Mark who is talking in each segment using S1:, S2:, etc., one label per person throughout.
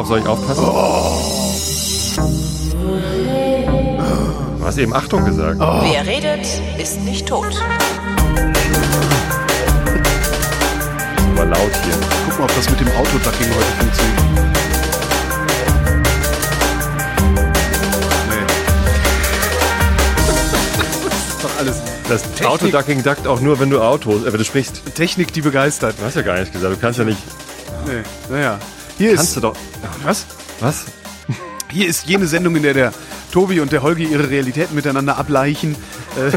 S1: Worauf soll ich aufpassen? Du hast eben Achtung gesagt.
S2: Wer redet, ist nicht tot.
S1: Aber laut hier.
S3: Guck mal, ob das mit dem Autoducking heute funktioniert. Nee. das ist doch alles
S1: Das
S3: Technik.
S1: Autoducking duckt auch nur, wenn du Autos, äh, wenn du sprichst.
S3: Technik, die begeistert.
S1: Du hast ja gar nicht gesagt. Du kannst ja nicht.
S3: Nee. Naja. Hier
S1: Kannst
S3: ist,
S1: du doch.
S3: was?
S1: Was?
S3: Hier ist jene Sendung, in der der Tobi und der Holgi ihre Realitäten miteinander abgleichen. Äh,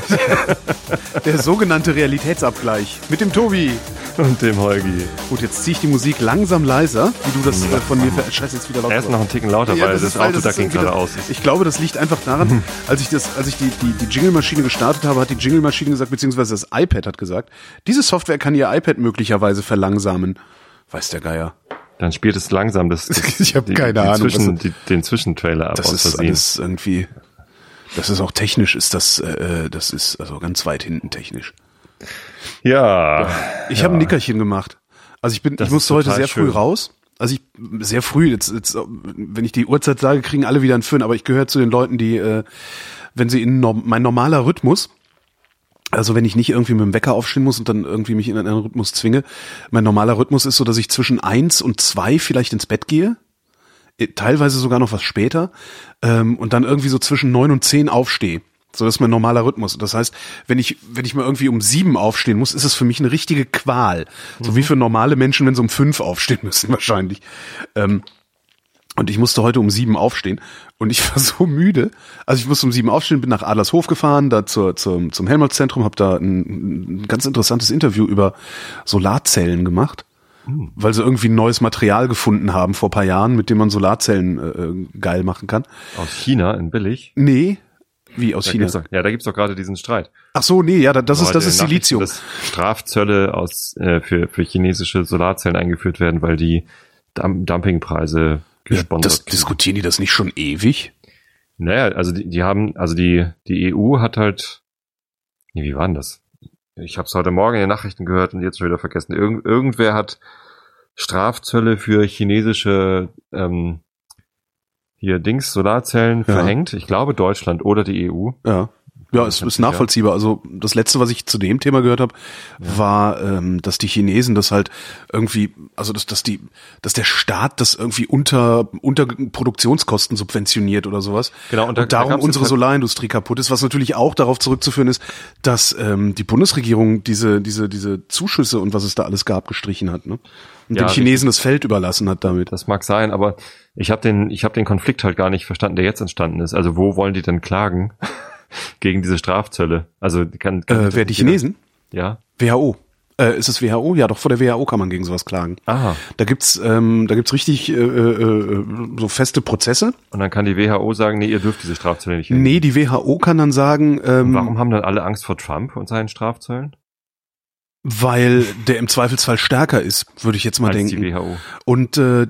S3: der sogenannte Realitätsabgleich. Mit dem Tobi.
S1: Und dem Holgi.
S3: Gut, jetzt ziehe ich die Musik langsam leiser, wie du das äh, von mir ver... Scheiße, jetzt wieder lauter.
S1: Er ist noch einen Ticken lauter,
S3: Ja,
S1: weil das,
S3: ist- weil das
S1: Autoducking
S3: ist wieder-
S1: gerade aus.
S3: Ich glaube, das liegt einfach daran, als ich das, als ich die, die, die Jingle-Maschine gestartet habe, hat die Jingle-Maschine gesagt, beziehungsweise das iPad hat gesagt, diese Software kann ihr iPad möglicherweise verlangsamen. Weiß der Geier.
S1: Dann spielt es langsam das, das
S3: Ich hab
S1: die-
S3: keine
S1: die
S3: Ahnung,
S1: Zwischen, die, den Zwischentrailer ab
S3: Das ist
S1: Versehen.
S3: alles irgendwie, das ist auch technisch, ist das, äh, das ist also ganz weit hinten technisch.
S1: Ja.
S3: Ich habe ein Nickerchen gemacht. Also ich bin,
S1: Das
S3: ich musste heute sehr früh
S1: schön.
S3: raus. Also ich sehr früh. Jetzt, jetzt, wenn ich die Uhrzeit sage, kriegen alle wieder einen Föhn. Aber ich gehöre zu den Leuten, die, äh, wenn sie in norm, mein normaler Rhythmus, also wenn ich nicht irgendwie mit dem Wecker aufstehen muss und dann irgendwie mich in einen Rhythmus zwinge, mein normaler Rhythmus ist so, dass ich zwischen eins und zwei vielleicht ins Bett gehe, äh, teilweise sogar noch was später, ähm, und dann irgendwie so zwischen neun und zehn aufstehe. So, das ist mein normaler Rhythmus. Das heißt, wenn ich, wenn ich mal irgendwie um sieben aufstehen muss, ist es für mich eine richtige Qual. So wie für normale Menschen, wenn sie um fünf aufstehen müssen, wahrscheinlich. Ähm, und ich musste heute um sieben aufstehen und ich war so müde. Also ich musste um sieben aufstehen, bin nach Adlershof gefahren, da zur, zum, zum Helmholtz-Zentrum, habe da ein, ein ganz interessantes Interview über Solarzellen gemacht, weil sie irgendwie ein neues Material gefunden haben vor paar Jahren, mit dem man Solarzellen äh, äh, geil machen kann.
S1: Aus China in billig.
S3: Nee, wie aus
S1: Da
S3: China.
S1: doch, ja, da gibt's doch gerade diesen Streit.
S3: Ach so, nee, ja, da- das ist das ist Silizium.
S1: Dass Strafzölle aus, äh, für, für chinesische Solarzellen eingeführt werden, weil die Dum Dumpingpreise
S3: Ja,
S1: gesponsert
S3: das, diskutieren die das nicht schon ewig?
S1: Naja, also die, die haben, also die, die EU hat halt, nee, wie war denn das? Ich habe es heute Morgen in den Nachrichten gehört und jetzt schon wieder vergessen. Irgend, irgendwer hat Strafzölle für chinesische ähm, hier Dings Solarzellen
S3: Ja.
S1: verhängt. Ich glaube Deutschland oder die EU.
S3: Ja. Ja, es ist
S1: sich, ja.
S3: nachvollziehbar. Also das letzte, was ich zu dem Thema gehört habe, war, ähm, dass die Chinesen das halt irgendwie, also dass, dass die, dass der Staat das irgendwie unter unter Produktionskosten subventioniert oder sowas.
S1: Genau, und
S3: und,
S1: da- da
S3: darum
S1: jetzt
S3: unsere
S1: halt-
S3: Solarindustrie kaputt ist, was natürlich auch darauf zurückzuführen ist, dass ähm, die Bundesregierung diese diese diese Zuschüsse und was es da alles gab gestrichen hat, ne? Und
S1: Ja,
S3: den Chinesen das Feld überlassen hat damit.
S1: Das mag sein, aber ich habe den, ich habe den Konflikt halt gar nicht verstanden, der jetzt entstanden ist. Also wo wollen die denn klagen gegen diese Strafzölle? Also kann, kann
S3: Äh, wer die Chinesen?
S1: Ja.
S3: WHO. Äh, ist es WHO? Ja, doch vor der WHO kann man gegen sowas klagen.
S1: Aha.
S3: Da gibt's, ähm, da gibt's richtig äh, äh, so feste Prozesse.
S1: Und dann kann die WHO sagen, nee, ihr dürft diese Strafzölle nicht. nehmen.
S3: Nee, die WHO kann dann sagen, ähm,
S1: Warum haben dann alle Angst vor Trump und seinen Strafzöllen?
S3: Weil der im Zweifelsfall stärker ist, würde ich jetzt mal
S1: Als
S3: denken.
S1: die WHO.
S3: Und äh,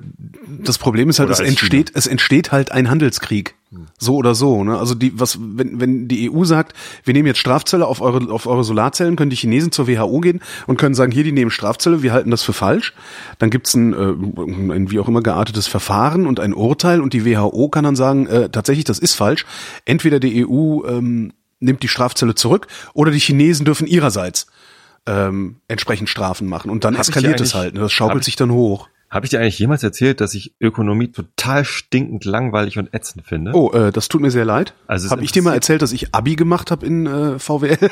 S3: das Problem ist halt,
S1: Oder
S3: es entsteht, es entsteht halt ein Handelskrieg. So oder so. Ne? Also die, was, wenn, wenn die EU sagt, wir nehmen jetzt Strafzölle auf eure, auf eure Solarzellen, können die Chinesen zur WHO gehen und können sagen, hier, die nehmen Strafzölle, wir halten das für falsch. Dann gibt's ein, äh, ein wie auch immer geartetes Verfahren und ein Urteil und die WHO kann dann sagen, äh, tatsächlich, das ist falsch. Entweder die EU ähm, nimmt die Strafzölle zurück oder die Chinesen dürfen ihrerseits ähm, entsprechend Strafen machen. Und dann
S1: Hab
S3: eskaliert es halt. Ne? Das schaukelt
S1: ich-
S3: sich dann hoch.
S1: Habe ich dir eigentlich jemals erzählt, dass ich Ökonomie total stinkend langweilig und ätzend finde?
S3: Oh, äh, das tut mir sehr leid.
S1: Also
S3: habe ich dir mal erzählt, dass ich Abi gemacht habe in äh, VWL?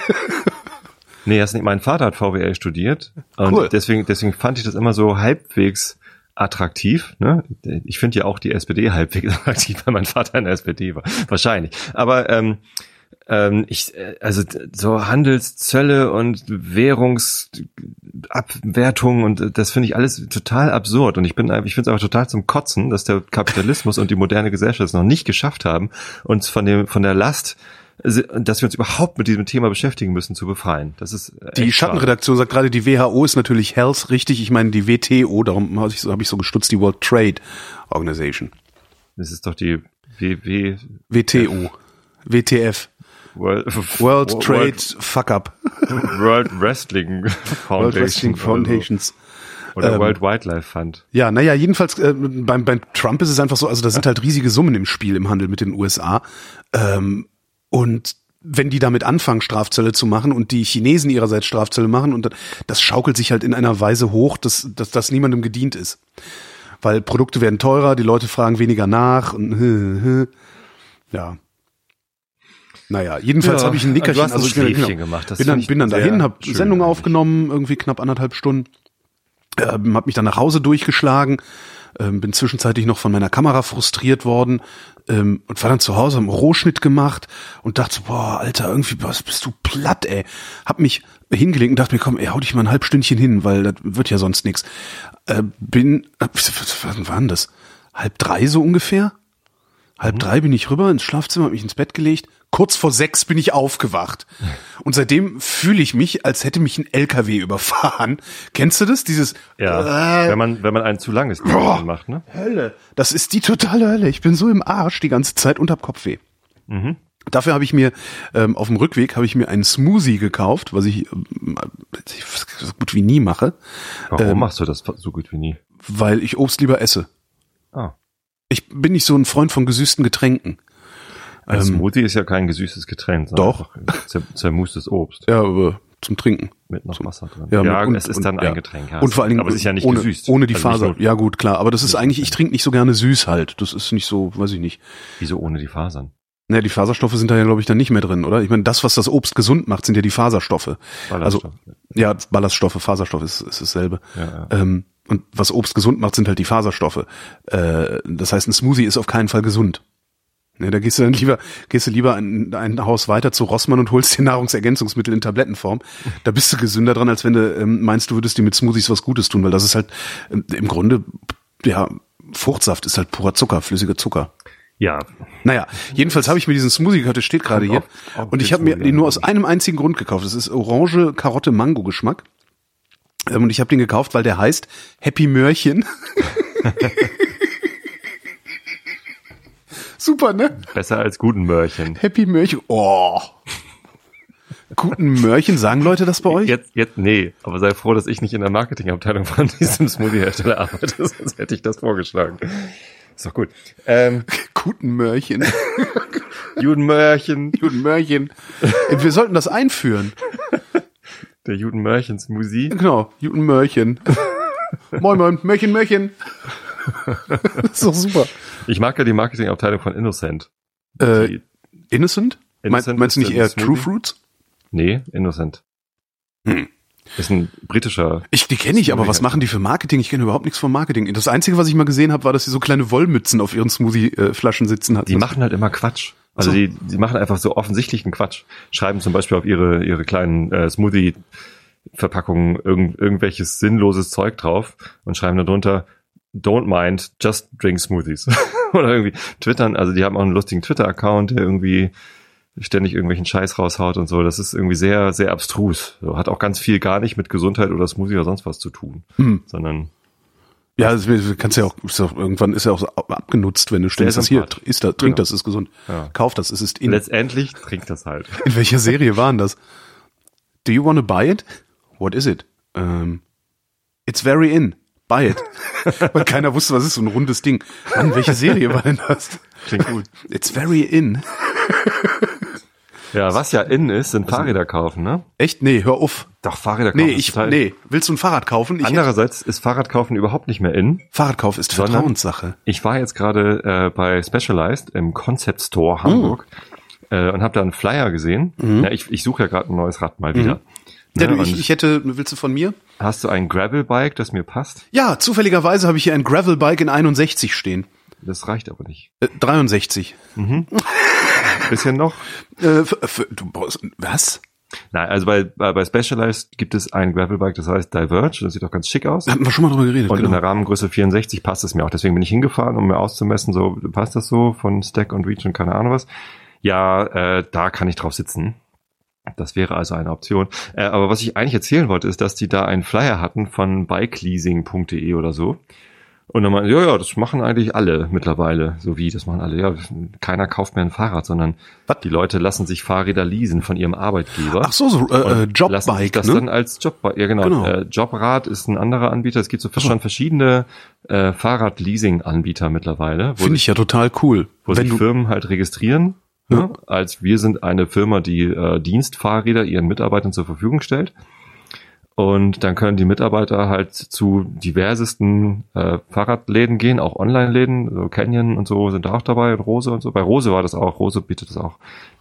S1: Nee, das nicht. Mein Vater hat VWL studiert und
S3: Cool.
S1: deswegen, deswegen fand ich das immer so halbwegs attraktiv. Ne? Ich finde ja auch die SPD halbwegs attraktiv, weil mein Vater in der SPD war. Wahrscheinlich. Aber ähm, ähm, ich, äh, also so Handelszölle und Währungsabwertung und äh, das finde ich alles total absurd. Und ich bin einfach, ich finde es einfach total zum Kotzen, dass der Kapitalismus und die moderne Gesellschaft es noch nicht geschafft haben, uns von dem von der Last dass wir uns überhaupt mit diesem Thema beschäftigen müssen, zu befreien. Das ist
S3: Die. Schattenredaktion sagt gerade, die WHO ist natürlich Health richtig. Ich meine die WTO, darum habe ich, so, hab ich so gestutzt, die World Trade Organization.
S1: Das ist doch die WW
S3: WTO. WTF.
S1: World,
S3: World Trade Fuck Up.
S1: World Wrestling Foundation.
S3: World Wrestling. Foundations.
S1: Oder
S3: Ähm,
S1: World Wildlife Fund.
S3: Ja, naja, jedenfalls äh, beim, beim Trump ist es einfach so, also da sind halt riesige Summen im Spiel im Handel mit den USA. Ähm, und wenn die damit anfangen, Strafzölle zu machen und die Chinesen ihrerseits Strafzölle machen und das schaukelt sich halt in einer Weise hoch, dass, dass das niemandem gedient ist. Weil Produkte werden teurer, die Leute fragen weniger nach und ja. Naja, jedenfalls
S1: Ja,
S3: habe ich ein Nickerchen,
S1: hast ein
S3: also ich bin,
S1: Schläfchen
S3: genau,
S1: gemacht, das
S3: bin dann, bin dann dahin, habe Sendung aufgenommen, irgendwie knapp anderthalb Stunden, ähm, habe mich dann nach Hause durchgeschlagen, ähm, bin zwischenzeitlich noch von meiner Kamera frustriert worden ähm, und war dann zu Hause, hab einen Rohschnitt gemacht und dachte, so, boah, Alter, irgendwie was bist du platt, ey. Hab mich hingelegt und dachte mir, komm, ey, hau dich mal ein halb Stündchen hin, weil das wird ja sonst nix. Äh, bin, äh, was, was war denn das? Halb drei so ungefähr? Halb drei bin ich rüber ins Schlafzimmer, hab mich ins Bett gelegt. Kurz vor sechs bin ich aufgewacht. Und seitdem fühle ich mich, als hätte mich ein LKW überfahren. Kennst du das? Dieses
S1: Ja,
S3: äh,
S1: wenn man wenn man ein zu langes
S3: Boah.
S1: Macht, ne?
S3: Hölle. Das ist die totale Hölle. Ich bin so im Arsch die ganze Zeit und hab Kopfweh.
S1: Mhm.
S3: Dafür habe ich mir ähm, auf dem Rückweg habe ich mir einen Smoothie gekauft, was ich ähm, so gut wie nie mache,
S1: Warum
S3: Ähm,
S1: machst du das so gut wie nie?
S3: weil ich Obst lieber esse.
S1: Ah.
S3: Ich bin nicht so ein Freund von gesüßten Getränken.
S1: Ein
S3: Ähm,
S1: Smoothie ist ja kein gesüßtes Getränk, sondern
S3: Doch.
S1: zermustes Obst
S3: Ja, aber zum Trinken.
S1: mit noch Wasser drin.
S3: Ja,
S1: Ja,
S3: und-
S1: es ist
S3: und-
S1: dann
S3: ja.
S1: ein Getränk. Ja.
S3: Und vor allen Dingen,
S1: aber es ist ja nicht
S3: ohne,
S1: gesüßt.
S3: ohne die
S1: Also
S3: Faser. ja gut, klar. Aber das ist eigentlich, ich trinke nicht so gerne süß halt. Das ist nicht so, weiß ich nicht.
S1: Wieso ohne die Fasern?
S3: Naja, die Faserstoffe sind da ja, glaube ich, dann nicht mehr drin, oder? Ich meine, das, was das Obst gesund macht, sind ja die Faserstoffe. Also,
S1: Ballaststoffe.
S3: ja, Ballaststoffe, Faserstoff ist, ist dasselbe.
S1: Ja, ja.
S3: Ähm, und was Obst gesund macht, sind halt die Faserstoffe. Äh, das heißt, ein Smoothie ist auf keinen Fall gesund. Ne, da gehst du dann lieber, gehst du lieber ein, ein Haus weiter zu Rossmann und holst dir Nahrungsergänzungsmittel in Tablettenform. Da bist du gesünder dran, als wenn du ähm, meinst, du würdest dir mit Smoothies was Gutes tun, weil das ist halt ähm, im Grunde, ja, Fruchtsaft ist halt purer Zucker, flüssiger Zucker.
S1: ja,
S3: Naja, jedenfalls habe ich mir diesen Smoothie gekauft, der steht gerade hier.
S1: Auf- auf
S3: Und ich habe mir den nur aus einem einzigen Grund gekauft. Das ist Orange, Karotte, Mango Geschmack. Ähm, Und ich habe den gekauft, weil der heißt Happy Möhrchen. Super, ne?
S1: besser als guten Mörchen.
S3: Happy Möhrchen. Oh. Guten Möhrchen, sagen Leute das bei euch?
S1: Jetzt, jetzt, nee, aber sei froh, dass ich nicht in der Marketingabteilung von diesem Smoothie-Hersteller arbeite, sonst hätte ich das vorgeschlagen. Ist doch gut. Ähm,
S3: Guten Möhrchen.
S1: Juden Mörchen,
S3: Guten Möhrchen. Wir sollten das einführen.
S1: der Juden Mörchen Smoothie.
S3: Genau, Juten Möhrchen. moin, moin, Möhrchen, Möhrchen. das ist doch super.
S1: Ich mag ja die Marketingabteilung von Innocent.
S3: Äh, Innocent?
S1: Innocent
S3: Mein, meinst du nicht eher True
S1: Smoothie?
S3: Fruits?
S1: nee, Innocent.
S3: Hm.
S1: Ist ein britischer.
S3: Ich, die kenne ich, aber was machen die für Marketing? Ich kenne überhaupt nichts vom Marketing. Das Einzige, was ich mal gesehen habe, war, dass sie so kleine Wollmützen auf ihren Smoothie-Flaschen sitzen hatten.
S1: Die machen halt immer Quatsch. Also
S3: So.
S1: die, die machen einfach so offensichtlichen Quatsch. Schreiben zum Beispiel auf ihre, ihre kleinen äh, Smoothie-Verpackungen irgend, irgendwelches sinnloses Zeug drauf und schreiben darunter, don't mind, just drink smoothies. Oder irgendwie twittern, also die haben auch einen lustigen Twitter-Account, der irgendwie ständig irgendwelchen Scheiß raushaut und so. Das ist irgendwie sehr, sehr abstrus. So, hat auch ganz viel gar nicht mit Gesundheit oder Smoothie oder sonst was zu tun,
S3: Hm.
S1: sondern
S3: Ja, das kannst ja auch, doch, irgendwann ist ja auch so abgenutzt, wenn du stellst das hier, ist da, trink
S1: Genau.
S3: das, ist gesund.
S1: Ja.
S3: Kauf das, es ist in.
S1: letztendlich trinkt das halt.
S3: In welcher Serie waren das? Do you want to buy it? What is it? Ähm, it's very in. It. Weil keiner wusste, was ist so ein rundes Ding. Mann, welche Serie war denn das?
S1: Klingt gut.
S3: It's very in.
S1: Ja, was ja in ist, sind Fahrräder kaufen, ne?
S3: Echt? Nee, hör auf.
S1: Doch, Fahrräder kaufen.
S3: Nee, ich,
S1: total-
S3: nee. Willst du ein Fahrrad kaufen? Ich
S1: Andererseits ist Fahrradkaufen überhaupt nicht mehr in.
S3: Fahrradkauf ist Vertrauenssache.
S1: Ich war jetzt gerade äh, bei Specialized im Concept Store Hamburg äh, und habe da einen Flyer gesehen. Ja, ich, ich suche ja gerade ein neues Rad mal wieder.
S3: Ja,
S1: Ne,
S3: du, ich,
S1: und
S3: ich hätte, willst du von mir?
S1: hast du ein Gravel-Bike, das mir passt?
S3: Ja, zufälligerweise habe ich hier ein Gravelbike in 61 stehen.
S1: Das reicht aber nicht.
S3: Äh, 63.
S1: Bisschen noch?
S3: Äh, für, für, du was?
S1: Nein, also bei, bei, bei Specialized gibt es ein Gravel-Bike, das heißt Diverge. Das sieht auch ganz schick aus.
S3: Hatten wir schon mal drüber geredet,
S1: Und in
S3: genau.
S1: der Rahmengröße 64 passt es mir auch. Deswegen bin ich hingefahren, um mir auszumessen, so passt das so von Stack und Reach und keine Ahnung was. Ja, äh, da kann ich drauf sitzen. Das wäre also eine Option. Äh, aber was ich eigentlich erzählen wollte, ist, dass die da einen Flyer hatten von bikeleasing.de oder so. Und dann meinte, ja, ja, das machen eigentlich alle mittlerweile. So wie, das machen alle. Ja, keiner kauft mehr ein Fahrrad, sondern
S3: Was?
S1: die Leute lassen sich Fahrräder leasen von ihrem Arbeitgeber.
S3: Ach so, so äh, äh, Jobbike,
S1: das
S3: ne?
S1: dann als Jobbike, ja genau.
S3: Genau.
S1: Äh, Jobrad ist ein anderer Anbieter. Es gibt so schon verschiedene äh, Fahrradleasing-Anbieter mittlerweile,
S3: Finde ich ja total cool.
S1: wo
S3: Wenn
S1: sich Firmen halt registrieren,
S3: Ja.
S1: ne, als wir sind eine Firma, die äh, Dienstfahrräder ihren Mitarbeitern zur Verfügung stellt. Und dann können die Mitarbeiter halt zu diversesten äh, Fahrradläden gehen, auch Online-Läden, so Canyon und so sind da auch dabei, und Rose und so. Bei Rose war das auch, Rose bietet das auch,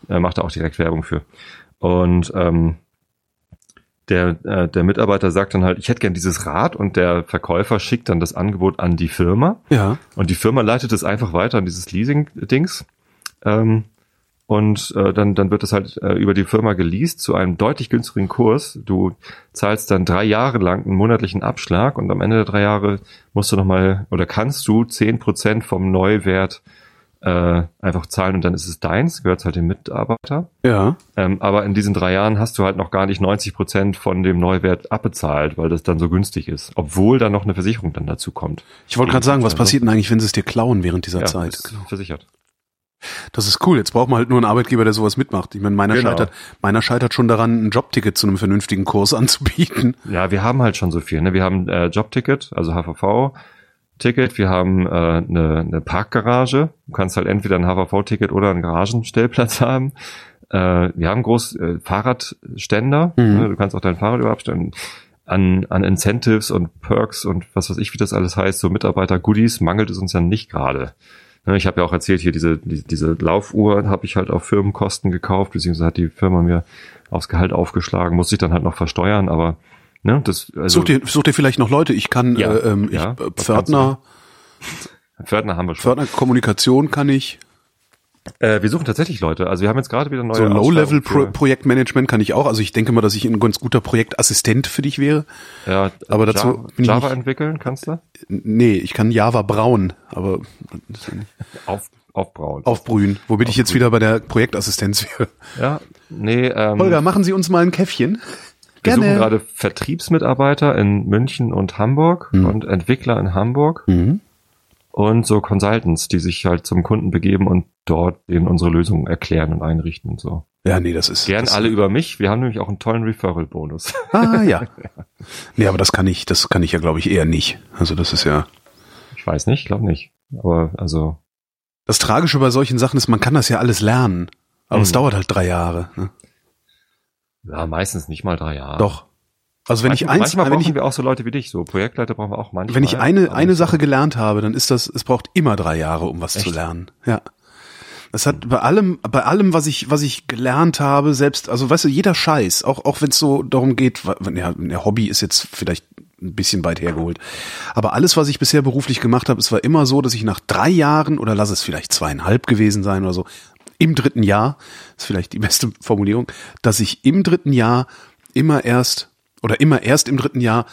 S1: äh, macht da auch direkt Werbung für. Und ähm, der, äh, der Mitarbeiter sagt dann halt, ich hätte gern dieses Rad und der Verkäufer schickt dann das Angebot an die Firma
S3: ja,
S1: und die Firma leitet es einfach weiter an dieses Leasing-Dings. Ähm, und äh, dann, dann wird es halt äh, über die Firma geleast zu einem deutlich günstigeren Kurs. Du zahlst dann drei Jahre lang einen monatlichen Abschlag und am Ende der drei Jahre musst du nochmal oder kannst du zehn Prozent vom Neuwert äh, einfach zahlen und dann ist es deins, gehört halt dem Mitarbeiter.
S3: ja.
S1: Ähm, aber in diesen drei Jahren hast du halt noch gar nicht 90 Prozent von dem Neuwert abbezahlt, weil das dann so günstig ist. Obwohl dann noch eine Versicherung dann dazu kommt.
S3: Ich wollte gerade sagen, was passiert denn eigentlich, wenn sie es dir klauen während dieser
S1: Ja,
S3: Zeit?
S1: ist versichert.
S3: Das ist cool. Jetzt braucht man halt nur einen Arbeitgeber, der sowas mitmacht. Ich meine, meiner
S1: Genau.
S3: scheitert, meiner scheitert schon daran, ein Jobticket zu einem vernünftigen Kurs anzubieten.
S1: Ja, wir haben halt schon so viel. Ne? Wir haben äh, Jobticket, also HVV-Ticket. Wir haben äh, eine, eine Parkgarage. Du kannst halt entweder ein HVV-Ticket oder einen Garagenstellplatz haben. Äh, wir haben groß äh, Fahrradständer.
S3: Mhm.
S1: Ne? Du kannst auch dein Fahrrad überhaupt stellen. An, an Incentives und Perks und was weiß ich, wie das alles heißt, so Mitarbeiter-Goodies mangelt es uns ja nicht gerade. Ne, Ich habe ja auch erzählt, hier diese, die, diese Laufuhr habe ich halt auf Firmenkosten gekauft, beziehungsweise hat die Firma mir aufs Gehalt aufgeschlagen, musste ich dann halt noch versteuern, aber ne, das also
S3: such, dir, such dir vielleicht noch Leute. Ich kann,
S1: Ja,
S3: äh, ähm, ich,
S1: ja,
S3: äh, Pförtner,
S1: Pförtner haben wir schon.
S3: Pförtner Kommunikation kann ich.
S1: Äh, wir suchen tatsächlich Leute. Also wir haben jetzt gerade wieder neue
S3: So Low-Level-Projektmanagement kann ich auch. Also ich denke mal, dass ich ein ganz guter Projektassistent für dich wäre.
S1: ja,
S3: aber dazu
S1: Java,
S3: bin ich
S1: Java
S3: nicht-
S1: entwickeln kannst du?
S3: Nee, ich kann Java braun, aber
S1: Auf, aufbrauen.
S3: aufbrühen. Womit ich jetzt wieder bei der Projektassistenz wäre.
S1: Ja, nee, ähm,
S3: Holger, machen Sie uns mal ein Käffchen.
S1: wir suchen
S3: gerne.
S1: gerade Vertriebsmitarbeiter in München und Hamburg
S3: Mhm.
S1: und Entwickler in Hamburg
S3: Mhm.
S1: Und so Consultants, die sich halt zum Kunden begeben und dort denen unsere Lösungen erklären und einrichten und so.
S3: Ja, nee, das ist.
S1: Gern
S3: das,
S1: alle über mich. Wir haben nämlich auch einen tollen Referral-Bonus.
S3: Ah, ja. Nee, aber das kann ich, das kann ich ja, glaube ich, eher nicht. Also das ist ja.
S1: Ich weiß nicht, glaube nicht. Aber also,
S3: Das Tragische bei solchen Sachen ist, man kann das ja alles lernen. Aber es
S1: Mhm.
S3: dauert halt drei Jahre. Ne?
S1: ja, meistens nicht mal drei Jahre.
S3: Doch. Also wenn ich
S1: manchmal,
S3: eins,
S1: manchmal
S3: wenn ich,
S1: wir auch so Leute wie dich. So Projektleiter brauchen wir auch manchmal.
S3: wenn ich eine, eine Sache gelernt habe, dann ist das, es braucht immer drei Jahre, um was zu
S1: Echt?
S3: lernen. Ja. Das hat bei allem, bei allem, was ich, was ich gelernt habe, selbst, also weißt du, jeder Scheiß, auch, auch wenn es so darum geht, ja, der Hobby ist jetzt vielleicht ein bisschen weit hergeholt. Aber alles, was ich bisher beruflich gemacht habe, es war immer so, dass ich nach drei Jahren oder lass es vielleicht zweieinhalb gewesen sein oder so, im dritten Jahr, ist vielleicht die beste Formulierung, dass ich im dritten Jahr immer erst oder immer erst im dritten Jahr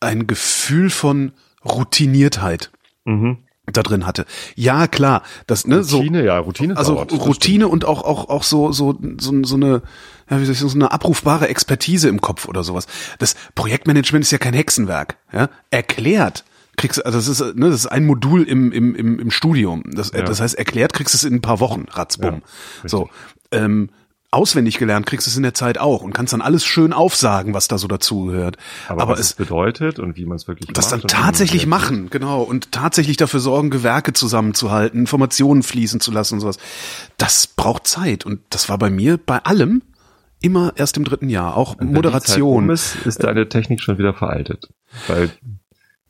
S3: ein Gefühl von Routiniertheit
S1: Mhm.
S3: da drin hatte. Ja, klar, das ne so
S1: Routine, ja, Routine
S3: also
S1: dauert,
S3: Routine und auch auch auch so so so, so eine ja, wie soll ich sagen, so eine abrufbare Expertise im Kopf oder sowas. Das Projektmanagement ist ja kein Hexenwerk, ja? Erklärt kriegst also das ist ne, das ist ein Modul im im im, im Studium. Das
S1: Ja.
S3: das heißt erklärt kriegst du es in ein paar Wochen, ratzbumm.
S1: Ja,
S3: so ähm, auswendig gelernt kriegst du es in der Zeit auch und kannst dann alles schön aufsagen, was da so dazugehört.
S1: Aber,
S3: Aber
S1: was
S3: es
S1: bedeutet und wie man es wirklich
S3: das
S1: macht.
S3: dann tatsächlich machen, genau, und tatsächlich dafür sorgen, Gewerke zusammenzuhalten, Informationen fließen zu lassen und sowas. Das braucht Zeit und das war bei mir bei allem immer erst im dritten Jahr, auch
S1: Und
S3: Moderation.
S1: Um ist, ist deine Technik schon wieder veraltet. Weil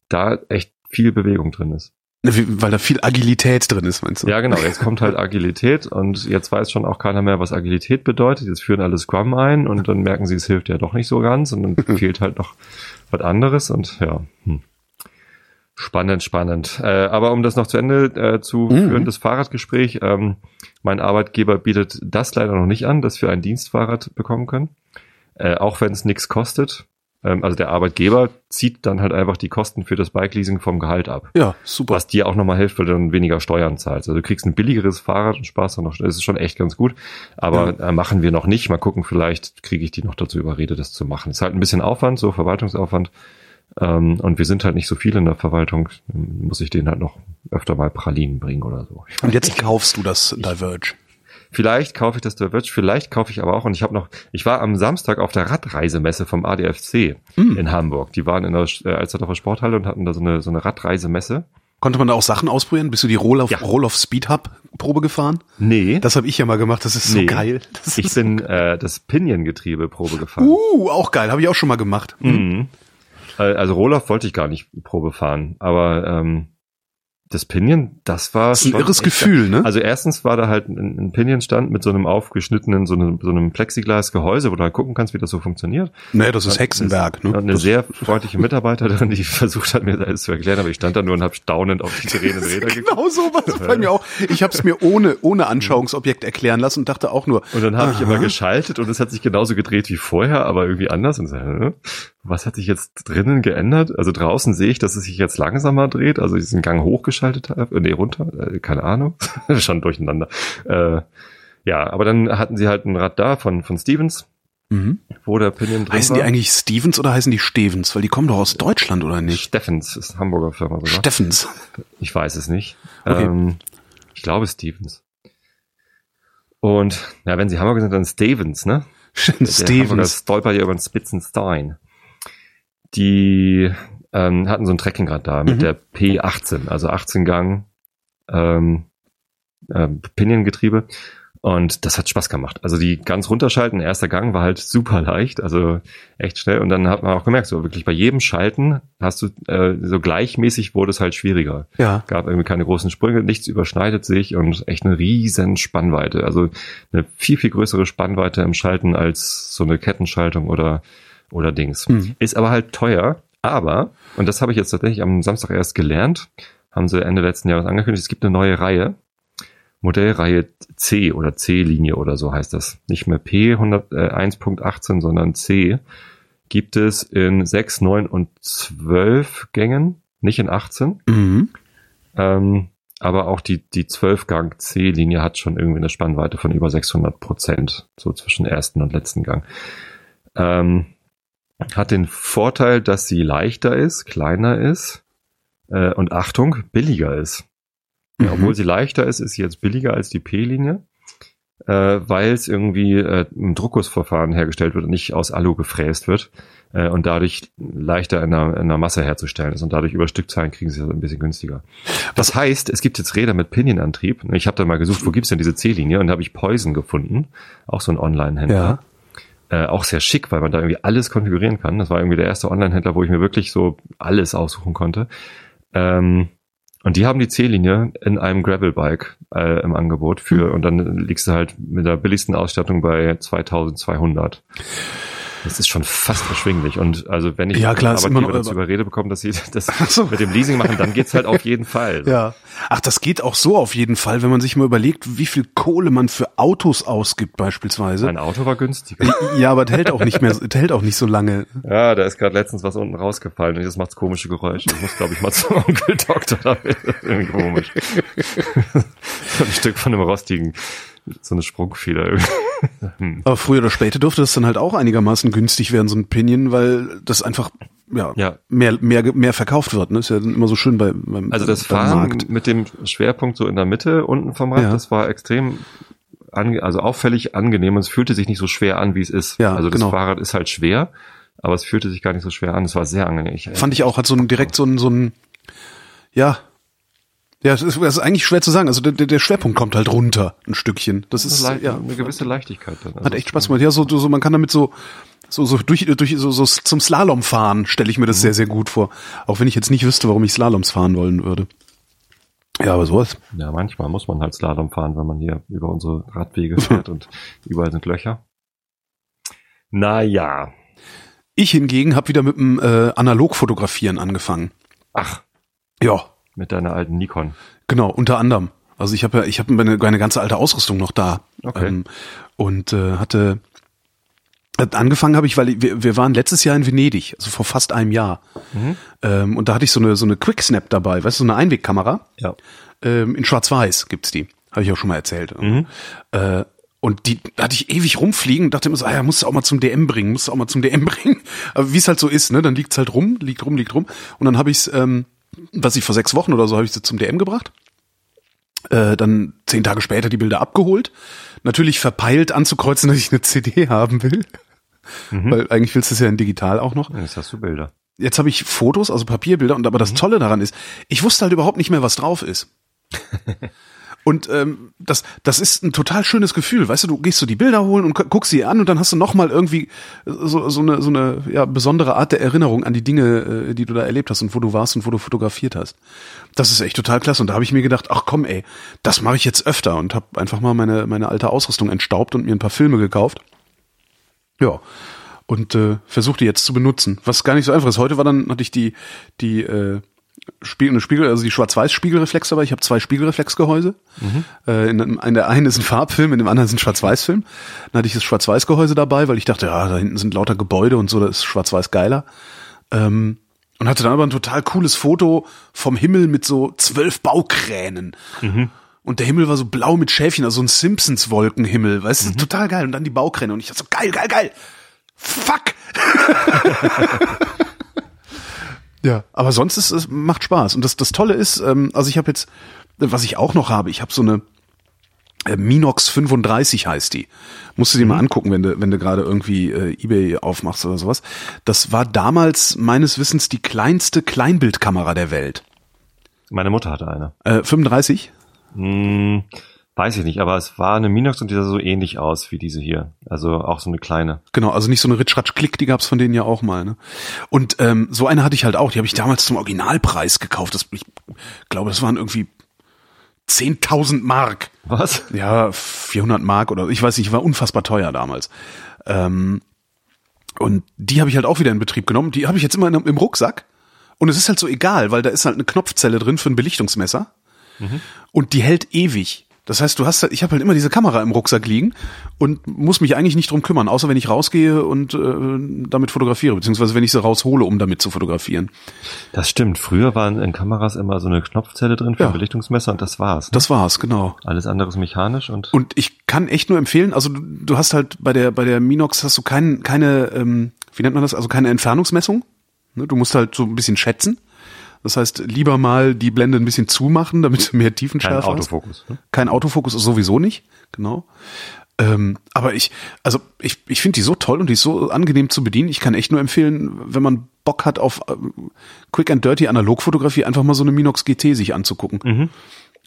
S1: da echt viel Bewegung drin ist.
S3: Ne, Weil da viel Agilität drin ist, meinst du?
S1: Ja, genau. Jetzt kommt halt Agilität und jetzt weiß schon auch keiner mehr, was Agilität bedeutet. Jetzt führen alle Scrum ein und dann merken sie, es hilft ja doch nicht so ganz und dann fehlt halt noch was anderes und ja. Hm. Spannend, spannend. Äh, aber um das noch zu Ende äh, zu
S3: Mhm.
S1: führen, das Fahrradgespräch. Ähm, mein Arbeitgeber bietet das leider noch nicht an, dass wir ein Dienstfahrrad bekommen können. Äh, auch wenn es nichts kostet. Ähm, also der Arbeitgeber zieht dann halt einfach die Kosten für das Bike-Leasing vom Gehalt ab.
S3: Ja, super.
S1: Was dir auch nochmal hilft, weil du dann weniger Steuern zahlst. Also du kriegst ein billigeres Fahrrad und sparst dann noch. Das ist schon echt ganz gut. Aber äh, machen wir noch nicht. Mal gucken, vielleicht kriege ich die noch dazu überredet, das zu machen. Ist halt ein bisschen Aufwand, so Verwaltungsaufwand. Ähm, und wir sind halt nicht so viele in der Verwaltung, muss ich denen halt noch öfter mal Pralinen bringen oder so.
S3: Und jetzt kaufst du das Diverge.
S1: Vielleicht kaufe ich das Diverge, vielleicht kaufe ich aber auch, und ich habe noch, ich war am Samstag auf der Radreisemesse vom ADFC
S3: Hm.
S1: in Hamburg. Die waren in der äh, Alsterdorfer Sporthalle und hatten da so eine, so eine Radreisemesse.
S3: Konnte man da auch Sachen ausprobieren? Bist du die Roll of,
S1: Ja.
S3: Roll of Speed Hub Probe gefahren?
S1: Nee.
S3: Das habe ich ja mal gemacht, das ist so
S1: nee.
S3: geil. Das
S1: Ich bin äh, das Pinion-Getriebe Probe gefahren.
S3: uh, auch geil, habe ich auch schon mal gemacht.
S1: Mhm. Äh, Also Rohloff wollte ich gar nicht Probe fahren, aber ähm, das Pinion, das war
S3: Das ist ein irres Gefühl, ne?
S1: Also erstens war da halt ein, ein Pinion-Stand mit so einem aufgeschnittenen, so einem, so einem Plexiglas-Gehäuse, wo du halt gucken kannst, wie das so funktioniert.
S3: Nee, das ist Hexenwerk,
S1: Und
S3: ne?
S1: eine
S3: Das,
S1: sehr freundliche Mitarbeiterin, die versucht hat, mir das zu erklären, aber ich stand da nur und habe staunend auf die drehenden Räder geguckt.
S3: genau so war es bei mir auch. Ich habe es mir ohne, ohne Anschauungsobjekt erklären lassen und dachte auch nur,
S1: Und dann habe ich immer geschaltet und es hat sich genauso gedreht wie vorher, aber irgendwie anders. Und so, hä? Was hat sich jetzt drinnen geändert? Also draußen sehe ich, dass es sich jetzt langsamer dreht, also ich diesen Gang hochgeschaltet habe, äh, nee, runter, äh, keine Ahnung, schon durcheinander. Äh, ja, aber dann hatten sie halt ein Rad da von, von Stevens,
S3: Mhm.
S1: wo der Pinion drin
S3: Heißen
S1: war.
S3: die eigentlich Stevens oder heißen die Stevens? Weil die kommen doch aus Deutschland, oder nicht?
S1: Steffens ist eine Hamburger Firma sogar.
S3: Steffens.
S1: Ich weiß es nicht.
S3: Okay.
S1: Ähm, ich glaube Stevens. Und ja, wenn sie Hamburger sind, dann Stevens, ne? Der Hamburger
S3: Stevens.
S1: stolpert ja über den Spitzenstein. Die ähm, hatten so ein Trekkingrad da mit
S3: Mhm.
S1: der P18, also 18 Gang ähm, ähm, Pinion-Getriebe. Und das hat Spaß gemacht. Also die ganz runterschalten, erster Gang war halt super leicht, also echt schnell. Und dann hat man auch gemerkt, so wirklich bei jedem Schalten hast du äh, so gleichmäßig wurde es halt schwieriger
S3: Ja.
S1: gab irgendwie keine großen Sprünge, nichts überschneidet sich und echt eine riesen Spannweite. Also eine viel, viel größere Spannweite im Schalten als so eine Kettenschaltung oder, oder Dings.
S3: Mhm.
S1: Ist aber halt teuer, aber, und das habe ich jetzt tatsächlich am Samstag erst gelernt, haben sie Ende letzten Jahres angekündigt, es gibt eine neue Reihe, Modellreihe C oder C-Linie oder so heißt das. Nicht mehr P 100, äh, 1.18, sondern C. Gibt es in 6, 9 und 12 Gängen, nicht in 18.
S3: Mhm.
S1: Ähm, aber auch die, die 12-Gang C-Linie hat schon irgendwie eine Spannweite von über 600 Prozent, so zwischen ersten und letzten Gang. Ähm, hat den Vorteil, dass sie leichter ist, kleiner ist äh, und Achtung, billiger ist. Ja,
S3: Mhm.
S1: obwohl sie leichter ist, ist sie jetzt billiger als die P-Linie, äh, weil es irgendwie äh, im Druckgussverfahren hergestellt wird und nicht aus Alu gefräst wird äh, und dadurch leichter in der, in der Masse herzustellen ist und dadurch über Stückzahlen kriegen sie es ein bisschen günstiger. Das heißt, es gibt jetzt Räder mit Pinion-Antrieb. Ich habe da mal gesucht, wo gibt's denn diese C-Linie und da habe ich Poison gefunden, auch so ein Online-Händler. Äh, auch sehr schick, weil man da irgendwie alles konfigurieren kann. Das war irgendwie der erste Online-Händler, wo ich mir wirklich so alles aussuchen konnte. Ähm, und die haben die C-Linie in einem Gravelbike äh, im Angebot für, und dann liegst du halt mit der billigsten Ausstattung bei 2200. Das ist schon fast erschwinglich. Und also wenn ich
S3: Ja, klar, ist immer
S1: Arbeitgeber
S3: noch-
S1: dazu überrede bekomme, dass sie das
S3: so.
S1: mit dem Leasing machen, dann geht's halt auf jeden Fall.
S3: Ja. Ach, das geht auch so auf jeden Fall, wenn man sich mal überlegt, wie viel Kohle man für Autos ausgibt beispielsweise.
S1: Mein Auto war günstiger.
S3: Ja, aber das hält auch nicht mehr, das hält auch nicht so lange.
S1: Ja, da ist gerade letztens was unten rausgefallen und das macht komische Geräusche. Ich muss, glaube ich, mal zum Onkel Doktor damit. Das ist irgendwie komisch. ein Stück von einem rostigen, so eine Sprungfeder. irgendwie. Hm.
S3: Aber früher oder später dürfte das dann halt auch einigermaßen günstig werden, so ein Pinion, weil das einfach ja,
S1: Ja.
S3: mehr, mehr, mehr verkauft wird. Ne? Ist ja immer so schön bei, beim,
S1: Also das
S3: beim
S1: Fahren
S3: Markt.
S1: mit dem Schwerpunkt so in der Mitte unten vom Rad,
S3: Ja.
S1: das war extrem ange also auffällig angenehm und es fühlte sich nicht so schwer an, wie es ist.
S3: Ja,
S1: also das
S3: genau.
S1: Fahrrad ist halt schwer, aber es fühlte sich gar nicht so schwer an. Es war sehr angenehm. Ich,
S3: Fand ich auch, hat so ein, direkt so ein, so ein, ja, ja, das ist, das ist eigentlich schwer zu sagen. Also der, der Schwerpunkt kommt halt runter, ein Stückchen. Das ist,
S1: Le-
S3: ja,
S1: eine gewisse Leichtigkeit dann. Also
S3: hat echt Spaß gemacht. Ja, so, so, man kann damit so, so, so durch, durch, so, so zum Slalom fahren, stelle ich mir
S1: Mhm.
S3: das sehr, sehr gut vor. Auch wenn ich jetzt nicht wüsste, warum ich Slaloms fahren wollen würde. Ja, aber sowas.
S1: Ja, manchmal muss man halt Slalom fahren, wenn man hier über unsere Radwege fährt und überall sind Löcher. Naja.
S3: Ich hingegen habe wieder mit dem äh, Analogfotografieren angefangen.
S1: Ach,
S3: Ja,
S1: mit deiner alten Nikon.
S3: Genau, unter anderem. Also ich habe ja, ich habe meine, meine ganze alte Ausrüstung noch da.
S1: Okay.
S3: Ähm, und äh, hatte hat angefangen habe ich, weil wir, wir waren letztes Jahr in Venedig, also vor fast einem Jahr.
S1: Mhm.
S3: Ähm, und da hatte ich so eine so eine Quicksnap dabei, weißt du, so eine Einwegkamera.
S1: Ja.
S3: Ähm, in Schwarz-Weiß gibt's die, habe ich auch schon mal erzählt.
S1: Mhm.
S3: Äh, Und die hatte ich ewig rumfliegen und dachte immer so, ah ja, musst du auch mal zum DM bringen, musst du auch mal zum DM bringen. Aber wie es halt so ist, ne, dann liegt's halt rum, liegt rum, liegt rum. Und dann habe ich's, ähm, was ich vor sechs Wochen oder so, habe ich sie zum DM gebracht. Äh, dann zehn Tage später die Bilder abgeholt. Natürlich verpeilt anzukreuzen, dass ich eine CD haben will.
S1: Mhm.
S3: Weil eigentlich willst du es ja in digital auch noch.
S1: Jetzt hast du Bilder.
S3: Jetzt habe ich Fotos, also Papierbilder, und aber das Tolle daran ist, ich wusste halt überhaupt nicht mehr, was drauf ist. Und ähm, das, das ist ein total schönes Gefühl, weißt du, du gehst so die Bilder holen und gu- guckst sie an und dann hast du noch mal irgendwie so, so eine, so eine ja, besondere Art der Erinnerung an die Dinge, äh, die du da erlebt hast und wo du warst und wo du fotografiert hast. Das ist echt total klasse und da habe ich mir gedacht, ach komm ey, das mache ich jetzt öfter und habe einfach mal meine, meine alte Ausrüstung entstaubt und mir ein paar Filme gekauft. Ja. Und äh, versuche die jetzt zu benutzen. Was gar nicht so einfach ist. Heute war dann, hatte ich die, die äh, Spiegel, Spiegel, also die Schwarz-Weiß-Spiegelreflex dabei. Ich habe zwei Spiegelreflexgehäuse. Äh, in, in der einen ist ein Farbfilm, in dem anderen ist ein Schwarz-Weiß-Film. Dann hatte ich das Schwarz-Weiß-Gehäuse dabei, weil ich dachte, ja, da hinten sind lauter Gebäude und so, da ist Schwarz-Weiß geiler. Ähm, und hatte dann aber ein total cooles Foto vom Himmel mit so zwölf Baukränen. Und der Himmel war so blau mit Schäfchen, also so ein Simpsons-Wolkenhimmel, weißt du, total geil. Und dann die Baukräne. Und ich dachte so, geil, geil, geil. Fuck! Ja, aber sonst ist es macht Spaß und das das Tolle ist, ähm, also ich habe jetzt, was ich auch noch habe, ich habe so eine äh, Minox 35 heißt die. Musst du dir mal angucken, wenn du wenn du gerade irgendwie äh, eBay aufmachst oder sowas. Das war damals meines Wissens die kleinste Kleinbildkamera der Welt.
S1: Meine Mutter hatte eine.
S3: Äh, 35?
S1: Hm, weiß ich nicht, aber es war eine Minox und die sah so ähnlich aus wie diese hier. Also auch so eine kleine.
S3: Genau, also nicht so eine Ritsch-Ratsch-Klick, die gab's von denen ja auch mal. Ne? Und ähm, so eine hatte ich halt auch, die habe ich damals zum Originalpreis gekauft. Das, ich glaube, das waren irgendwie 10.000 Mark.
S1: Was?
S3: Ja, 400 Mark oder ich weiß nicht, war unfassbar teuer damals. Ähm, und die habe ich halt auch wieder in Betrieb genommen. Die habe ich jetzt immer in, im Rucksack. Und es ist halt so egal, weil da ist halt eine Knopfzelle drin für ein Belichtungsmesser. Und die hält ewig. Das heißt, du hast halt, ich habe halt immer diese Kamera im Rucksack liegen und muss mich eigentlich nicht drum kümmern, außer wenn ich rausgehe und äh, damit fotografiere, beziehungsweise wenn ich sie raushole, um damit zu fotografieren.
S1: Das stimmt. Früher waren in Kameras immer so eine Knopfzelle drin für
S3: Ja.
S1: ein Belichtungsmesser und das war's. Ne?
S3: Das war's, genau.
S1: Alles andere ist mechanisch und
S3: Und ich kann echt nur empfehlen, also du, du hast halt bei der bei der Minox hast du kein, keine, ähm, wie nennt man das, also keine Entfernungsmessung. Ne, Du musst halt so ein bisschen schätzen. Das heißt, lieber mal die Blende ein bisschen zumachen, damit du mehr
S1: kein
S3: Tiefenschärfe hast.
S1: Autofokus. Ne?
S3: Kein Autofokus sowieso nicht, genau. Ähm, aber ich, also ich, ich finde die so toll und die ist so angenehm zu bedienen. Ich kann echt nur empfehlen, wenn man Bock hat auf ähm, Quick and Dirty Analogfotografie, einfach mal so eine Minox GT sich anzugucken.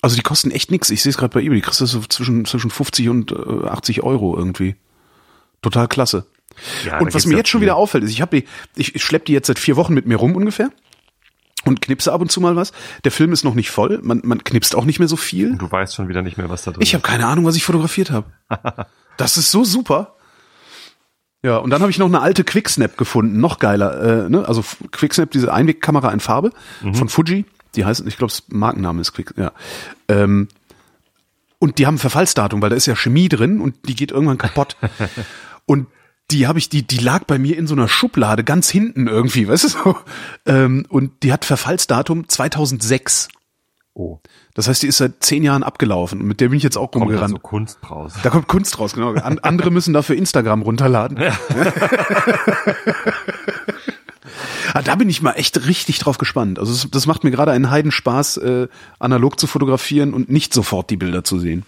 S3: Also die kosten echt nix. Ich sehe es gerade bei eBay. Die kriegst du so zwischen, zwischen 50 und äh, 80 Euro irgendwie. Total klasse.
S1: Ja,
S3: und was mir jetzt schon wieder auffällt, ist, ich habe die, ich, ich schlepp die jetzt seit vier Wochen mit mir rum ungefähr und knipse ab und zu mal was. Der Film ist noch nicht voll. Man, man knipst auch nicht mehr so viel.
S1: Du weißt schon wieder nicht mehr, was da drin
S3: Ich habe keine Ahnung, was ich fotografiert habe. Das ist so super. Ja, und dann habe ich noch eine alte Quicksnap gefunden, noch geiler. Äh, ne? Also Quicksnap, diese Einwegkamera in Farbe von Fuji. Die heißt, ich glaube, das Markenname ist Quick. Ja. Ähm, und die haben ein Verfallsdatum, weil da ist ja Chemie drin und die geht irgendwann kaputt. und die habe ich, die, die lag bei mir in so einer Schublade ganz hinten irgendwie, weißt du so. Ähm, und die hat Verfallsdatum 2006.
S1: Oh,
S3: Das heißt, die ist seit zehn Jahren abgelaufen. Und mit der bin ich jetzt auch
S1: kommt da
S3: rumgerannt.
S1: so Kunst raus.
S3: Da kommt Kunst raus, genau. An, andere müssen dafür Instagram runterladen. ah, da bin ich mal echt richtig drauf gespannt. Also das, das macht mir gerade einen Heidenspaß, äh, analog zu fotografieren und nicht sofort die Bilder zu sehen.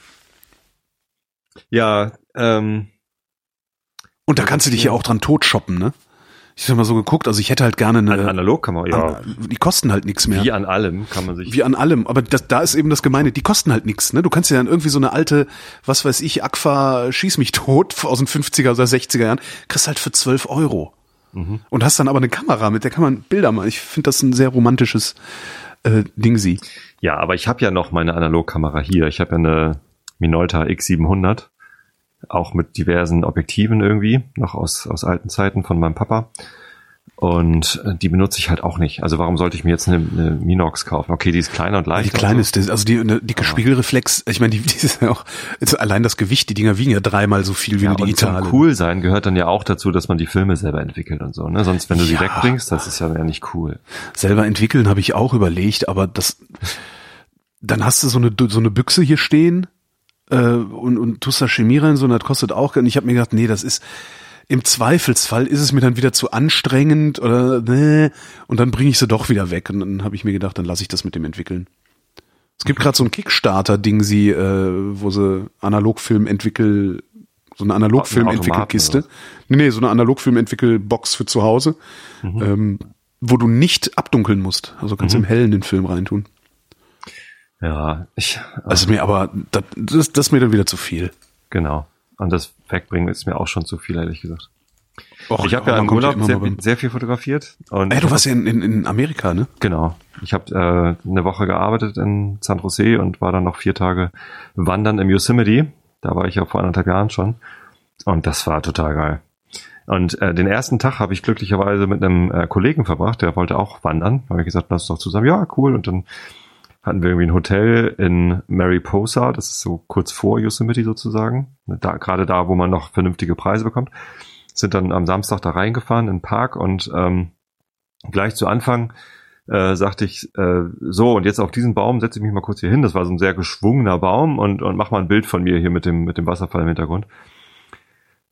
S1: Ja, ähm,
S3: Und da kannst du dich ja auch dran totshoppen, ne? Ich habe mal so geguckt, also ich hätte halt gerne
S1: an
S3: eine.
S1: Analogkamera, ja.
S3: an, die kosten halt nichts mehr.
S1: Wie an allem kann man sich.
S3: Wie an allem, aber das, da ist eben das Gemeine, die kosten halt nichts, ne? Du kannst ja dann irgendwie so eine alte, was weiß ich, Aqua schieß mich tot aus den 50er oder 60er Jahren, kriegst halt für 12 Euro. Und hast dann aber eine Kamera, mit der kann man Bilder machen. Ich finde das ein sehr romantisches äh, Ding sie.
S1: Ja, aber ich habe ja noch meine Analogkamera hier. Ich habe ja eine Minolta X700, auch mit diversen Objektiven irgendwie, noch aus, aus alten Zeiten von meinem Papa. Und äh, die benutze ich halt auch nicht. Also warum sollte ich mir jetzt eine, eine Minox kaufen? Okay, die ist kleiner und
S3: Die
S1: leichter.
S3: kleine
S1: und
S3: ist also die, eine dicke Spiegelreflex, ich meine, die, die ist ja auch, also allein das Gewicht, die Dinger wiegen ja dreimal so viel wie
S1: Ja,
S3: eine
S1: und zum
S3: digitale.
S1: cool sein gehört dann ja auch dazu, dass man die Filme selber entwickelt und so. Ne? Sonst, wenn du sie
S3: Ja.
S1: wegbringst, das ist ja ja nicht cool.
S3: Selber entwickeln habe ich auch überlegt, aber das, dann hast du so eine, so eine Büchse hier stehen äh, und, und tust da Chemie rein, so, und das kostet auch, und ich habe mir gedacht, nee, das ist, im Zweifelsfall ist es mir dann wieder zu anstrengend oder ne, und dann bringe ich sie doch wieder weg. Und dann habe ich mir gedacht, dann lasse ich das mit dem entwickeln. Es gibt gerade so ein Kickstarter-Ding, sie, äh, wo sie Analogfilm entwickel, so eine Analogfilm-Entwickelkiste. Nee, nee, so eine Analogfilm-Entwickelbox für zu Hause,
S1: Mhm.
S3: ähm, wo du nicht abdunkeln musst. Also kannst du im Hellen den Film reintun.
S1: Ja, ich,
S3: Das ist mir aber, das, das, das ist mir dann wieder zu viel.
S1: genau. Und das Wegbringen ist mir auch schon zu viel, ehrlich gesagt.
S3: Och,
S1: ich habe ja im Urlaub sehr, sehr viel fotografiert. Und
S3: Ey, du
S1: ich
S3: warst ja in, in, in Amerika, ne?
S1: Genau. Ich habe äh, eine Woche gearbeitet in San Jose und war dann noch vier Tage wandern im Yosemite. Da war ich ja vor anderthalb Jahren schon. Und das war total geil. Und äh, den ersten Tag habe ich glücklicherweise mit einem äh, Kollegen verbracht, der wollte auch wandern. Da habe ich gesagt, lass uns doch zusammen. Ja, cool. Und dann hatten wir irgendwie ein Hotel in Mariposa, das ist so kurz vor Yosemite sozusagen. Da, gerade da, wo man noch vernünftige Preise bekommt. Sind dann am Samstag da reingefahren in den Park und ähm, gleich zu Anfang äh, sagte ich, äh, so, und jetzt auf diesen Baum setze ich mich mal kurz hier hin. Das war so ein sehr geschwungener Baum und, und mach mal ein Bild von mir hier mit dem, mit dem Wasserfall im Hintergrund.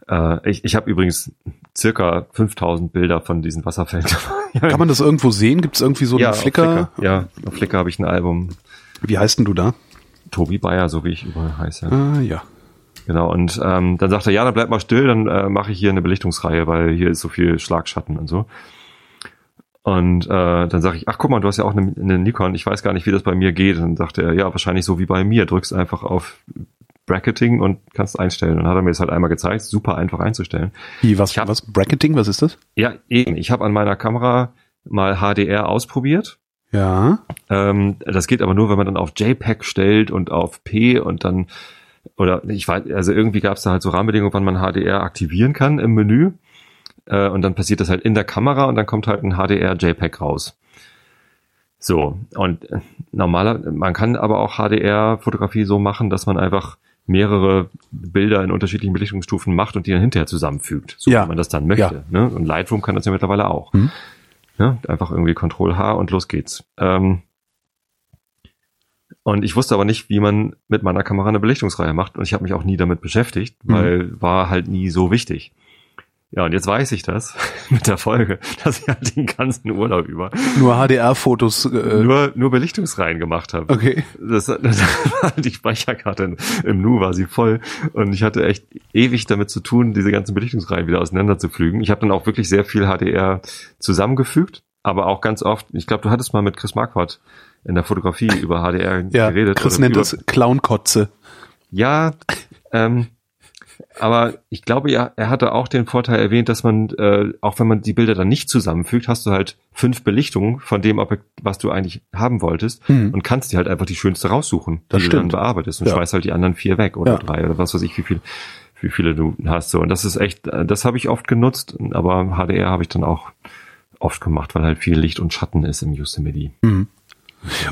S1: Äh, ich ich habe übrigens circa 5000 Bilder von diesen Wasserfällen.
S3: Kann man das irgendwo sehen? Gibt es irgendwie so einen
S1: ja, auf
S3: Flickr?
S1: Ja, auf Flickr habe ich ein Album.
S3: Wie heißt denn du da?
S1: Tobi Bayer, so wie ich überall heiße.
S3: Ah, ja.
S1: Genau, und ähm, dann sagt er, ja, dann bleib mal still, dann äh, mache ich hier eine Belichtungsreihe, weil hier ist so viel Schlagschatten und so. Und äh, dann sage ich, ach guck mal, du hast ja auch eine, eine Nikon, ich weiß gar nicht, wie das bei mir geht. Und dann sagte er, ja, wahrscheinlich so wie bei mir, drückst einfach auf Bracketing und kannst einstellen. Und hat er mir das halt einmal gezeigt, super einfach einzustellen.
S3: Wie, was,
S1: Ich hab-
S3: was? Bracketing, was ist das?
S1: Ja, eben, ich habe an meiner Kamera mal HDR ausprobiert.
S3: Ja.
S1: Ähm, das geht aber nur, wenn man dann auf JPEG stellt und auf P und dann oder ich weiß, also irgendwie gab es da halt so Rahmenbedingungen, wann man HDR aktivieren kann im Menü. Äh, und dann passiert das halt in der Kamera und dann kommt halt ein HDR JPEG raus. So, und äh, normaler, man kann aber auch HDR-Fotografie so machen, dass man einfach mehrere Bilder in unterschiedlichen Belichtungsstufen macht und die dann hinterher zusammenfügt, so
S3: Ja.
S1: wie man das dann möchte. Ne? Und Lightroom kann das ja mittlerweile auch.
S3: Mhm.
S1: Ne? Einfach irgendwie Control H und los geht's. Ähm, und ich wusste aber nicht, wie man mit meiner Kamera eine Belichtungsreihe macht. Und ich habe mich auch nie damit beschäftigt,
S3: Mhm.
S1: weil war halt nie so wichtig. Ja, und jetzt weiß ich das mit der Folge, dass ich halt den ganzen Urlaub über
S3: Nur HDR-Fotos. Äh,
S1: nur, nur Belichtungsreihen gemacht habe.
S3: okay.
S1: Das, das die Speicherkarte im Nu war sie voll und ich hatte echt ewig damit zu tun, diese ganzen Belichtungsreihen wieder auseinander zu pflügen. Ich habe dann auch wirklich sehr viel HDR zusammengefügt, aber auch ganz oft, ich glaube, du hattest mal mit Chris Marquardt in der Fotografie über HDR
S3: Ja,
S1: geredet.
S3: Chris nennt
S1: über,
S3: es Clownkotze.
S1: Ja, ähm, aber ich glaube, ja, er hatte auch den Vorteil erwähnt, dass man, äh, auch wenn man die Bilder dann nicht zusammenfügt, hast du halt fünf Belichtungen von dem, Objekt, was du eigentlich haben wolltest
S3: Hm.
S1: und kannst dir halt einfach die schönste raussuchen,
S3: Das
S1: die du dann bearbeitest und
S3: Ja.
S1: schmeißt halt die anderen vier weg oder
S3: Ja.
S1: drei oder was weiß ich, wie viel, wie viele du hast. So und das ist echt, äh, das habe ich oft genutzt, aber HDR habe ich dann auch oft gemacht, weil halt viel Licht und Schatten ist im Yosemite.
S3: Mhm.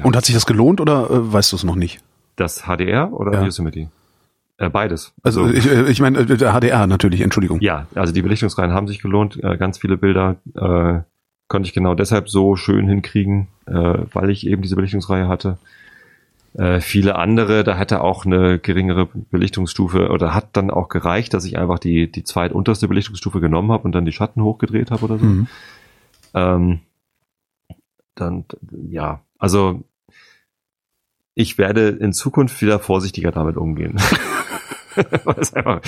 S3: Und hat sich das gelohnt oder äh, weißt du es noch nicht?
S1: Das HDR oder
S3: Ja.
S1: Yosemite? Äh, beides.
S3: Also ich, äh, ich meine, äh, der HDR natürlich, Entschuldigung.
S1: Ja, also die Belichtungsreihen haben sich gelohnt. Äh, ganz viele Bilder äh, konnte ich genau deshalb so schön hinkriegen, äh, weil ich eben diese Belichtungsreihe hatte. Äh, viele andere, da hätte auch eine geringere Belichtungsstufe oder hat dann auch gereicht, dass ich einfach die, die zweitunterste Belichtungsstufe genommen habe und dann die Schatten hochgedreht habe oder so.
S3: Mhm.
S1: Ähm, dann, ja, also ich werde in Zukunft wieder vorsichtiger damit umgehen. Weil es einfach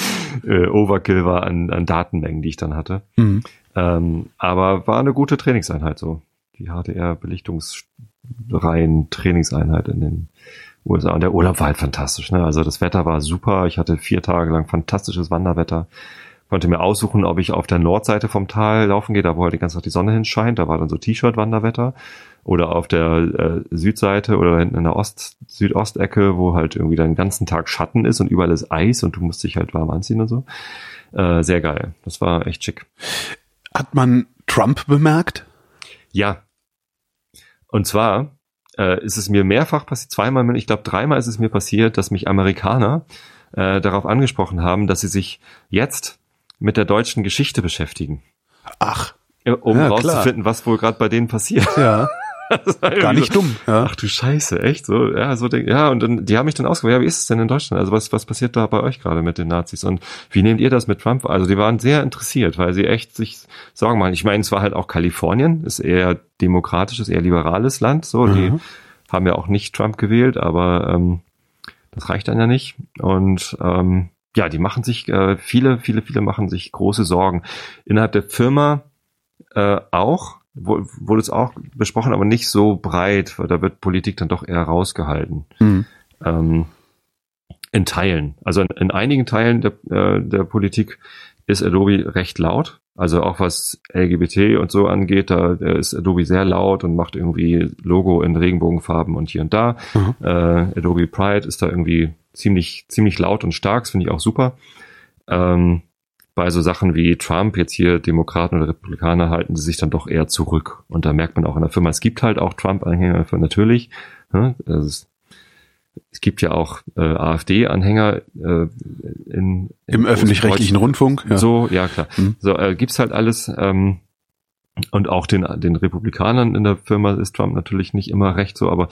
S1: äh, Overkill war an, an Datenmengen, die ich dann hatte.
S3: Mhm.
S1: Ähm, aber war eine gute Trainingseinheit so. Die HDR-Belichtungsreihen Trainingseinheit in den USA. Und der Urlaub war halt fantastisch. Ne? Also das Wetter war super. Ich hatte vier Tage lang fantastisches Wanderwetter. Konnte mir aussuchen, ob ich auf der Nordseite vom Tal laufen gehe, da wo halt die ganze Zeit die Sonne hinscheint. Da war dann so T-Shirt-Wanderwetter. Oder auf der äh, Südseite oder hinten in der Ost Südostecke, wo halt irgendwie den ganzen Tag Schatten ist und überall ist Eis und du musst dich halt warm anziehen und so. Äh, sehr geil. Das war echt schick.
S3: Hat man Trump bemerkt?
S1: Ja. Und zwar äh, ist es mir mehrfach passiert, zweimal, ich glaube dreimal ist es mir passiert, dass mich Amerikaner äh, darauf angesprochen haben, dass sie sich jetzt mit der deutschen Geschichte beschäftigen,
S3: Ach,
S1: äh, um
S3: Ja, klar.
S1: rauszufinden, was wohl gerade bei denen passiert.
S3: ja. Gar nicht dumm. Ja.
S1: Ach du Scheiße, echt so, ja, so ja, und dann, die haben mich dann ausgefragt, ja, wie ist es denn in Deutschland? Also was, was passiert da bei euch gerade mit den Nazis und wie nehmt ihr das mit Trump? Also die waren sehr interessiert, weil sie echt sich Sorgen machen. Ich meine, es war halt auch Kalifornien, ist eher demokratisches, eher liberales Land, so, die
S3: Mhm.
S1: haben ja auch nicht Trump gewählt, aber ähm, das reicht dann ja nicht. Und ähm, ja, die machen sich, äh, viele, viele, viele machen sich große Sorgen. Innerhalb der Firma äh, auch, wurde es auch besprochen, aber nicht so breit, weil da wird Politik dann doch eher rausgehalten.
S3: Mhm.
S1: Ähm, in Teilen. Also in, in einigen Teilen der, äh, der Politik ist Adobe recht laut. Also auch was LGBT und so angeht, da ist Adobe sehr laut und macht irgendwie Logo in Regenbogenfarben und hier und da.
S3: Mhm.
S1: Äh, Adobe Pride ist da irgendwie ziemlich, ziemlich laut und stark, das finde ich auch super. Ähm, bei so Sachen wie Trump, jetzt hier Demokraten oder Republikaner, halten sie sich dann doch eher zurück. Und da merkt man auch in der Firma, es gibt halt auch Trump-Anhänger, natürlich. Ne? Ist, es gibt ja auch äh, AfD-Anhänger äh, in, in
S3: Im öffentlich-rechtlichen Rundfunk. Ja.
S1: so, ja klar.
S3: Mhm.
S1: So äh, gibt's halt alles. Ähm, und auch den, den Republikanern in der Firma ist Trump natürlich nicht immer recht so, aber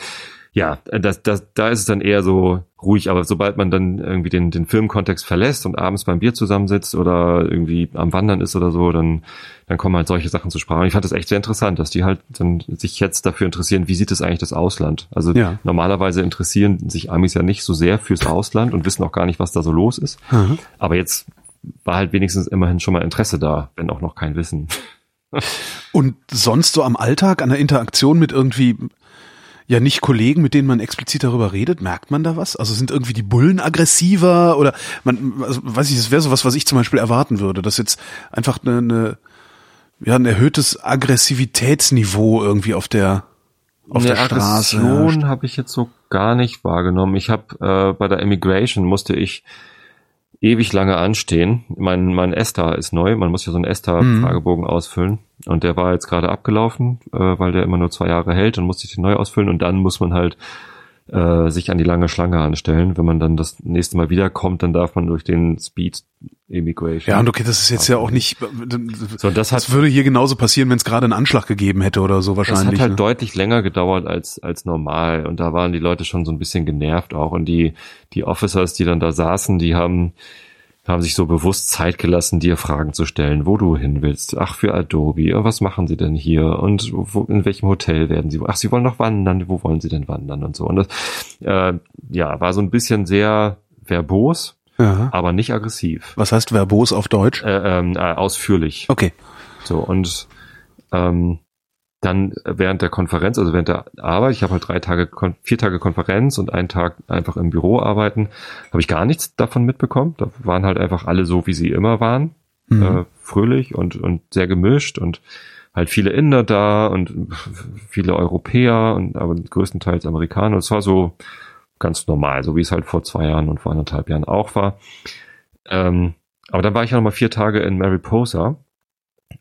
S1: ja, das, das, da ist es dann eher so ruhig, aber sobald man dann irgendwie den, den Filmkontext verlässt und abends beim Bier zusammensitzt oder irgendwie am Wandern ist oder so, dann, dann kommen halt solche Sachen zu Sprache. Und ich fand das echt sehr interessant, dass die halt dann sich jetzt dafür interessieren, wie sieht es eigentlich das Ausland? Also
S3: Ja.
S1: normalerweise interessieren sich Amis ja nicht so sehr fürs Ausland und wissen auch gar nicht, was da so los ist.
S3: Mhm.
S1: Aber jetzt war halt wenigstens immerhin schon mal Interesse da, wenn auch noch kein Wissen.
S3: Und sonst so am Alltag, an der Interaktion mit irgendwie, ja nicht Kollegen, mit denen man explizit darüber redet, merkt man da was? Also sind irgendwie die Bullen aggressiver oder man, also, weiß ich, das wäre sowas, was ich zum Beispiel erwarten würde, dass jetzt einfach eine, eine ja, ein erhöhtes Aggressivitätsniveau irgendwie auf der auf der Straße.
S1: Aggression habe ich jetzt so gar nicht wahrgenommen. Ich habe äh, bei der Immigration musste ich ewig lange anstehen. Mein, mein ESTA ist neu. Man muss ja so einen
S3: Mhm.
S1: ESTA-Fragebogen ausfüllen. Und der war jetzt gerade abgelaufen, äh, weil der immer nur zwei Jahre hält. Dann musste ich den neu ausfüllen. Und dann muss man halt äh, sich an die lange Schlange anstellen. Wenn man dann das nächste Mal wiederkommt, dann darf man durch den Speed Immigration.
S3: Ja, und okay, das ist jetzt ja auch nicht.
S1: So, das hat
S3: Das würde hier genauso passieren, wenn es gerade einen Anschlag gegeben hätte oder so
S1: Das
S3: wahrscheinlich.
S1: hat halt
S3: ne?
S1: deutlich länger gedauert als, als normal. Und da waren die Leute schon so ein bisschen genervt auch. Und die, die Officers, die dann da saßen, die haben, haben sich so bewusst Zeit gelassen, dir Fragen zu stellen, wo du hin willst. Ach, für Adobe. Ja, Was machen sie denn hier? Und wo, in welchem Hotel werden sie? Ach, sie wollen noch wandern. Wo wollen sie denn wandern? Und so. Und das, äh, ja, war so ein bisschen sehr verbos,
S3: ja.
S1: aber nicht aggressiv.
S3: Was heißt verbos auf Deutsch?
S1: Äh, ähm, äh, ausführlich.
S3: Okay.
S1: So, und ähm, dann während der Konferenz, also während der Arbeit, ich habe halt drei Tage, vier Tage Konferenz und einen Tag einfach im Büro arbeiten, habe ich gar nichts davon mitbekommen. Da waren halt einfach alle so, wie sie immer waren,
S3: Mhm.
S1: äh, fröhlich und, und sehr gemischt und halt viele Inder da und viele Europäer und aber größtenteils Amerikaner. Es war so ganz normal, so wie es halt vor zwei Jahren und vor anderthalb Jahren auch war. Ähm, aber dann war ich ja noch mal vier Tage in Mariposa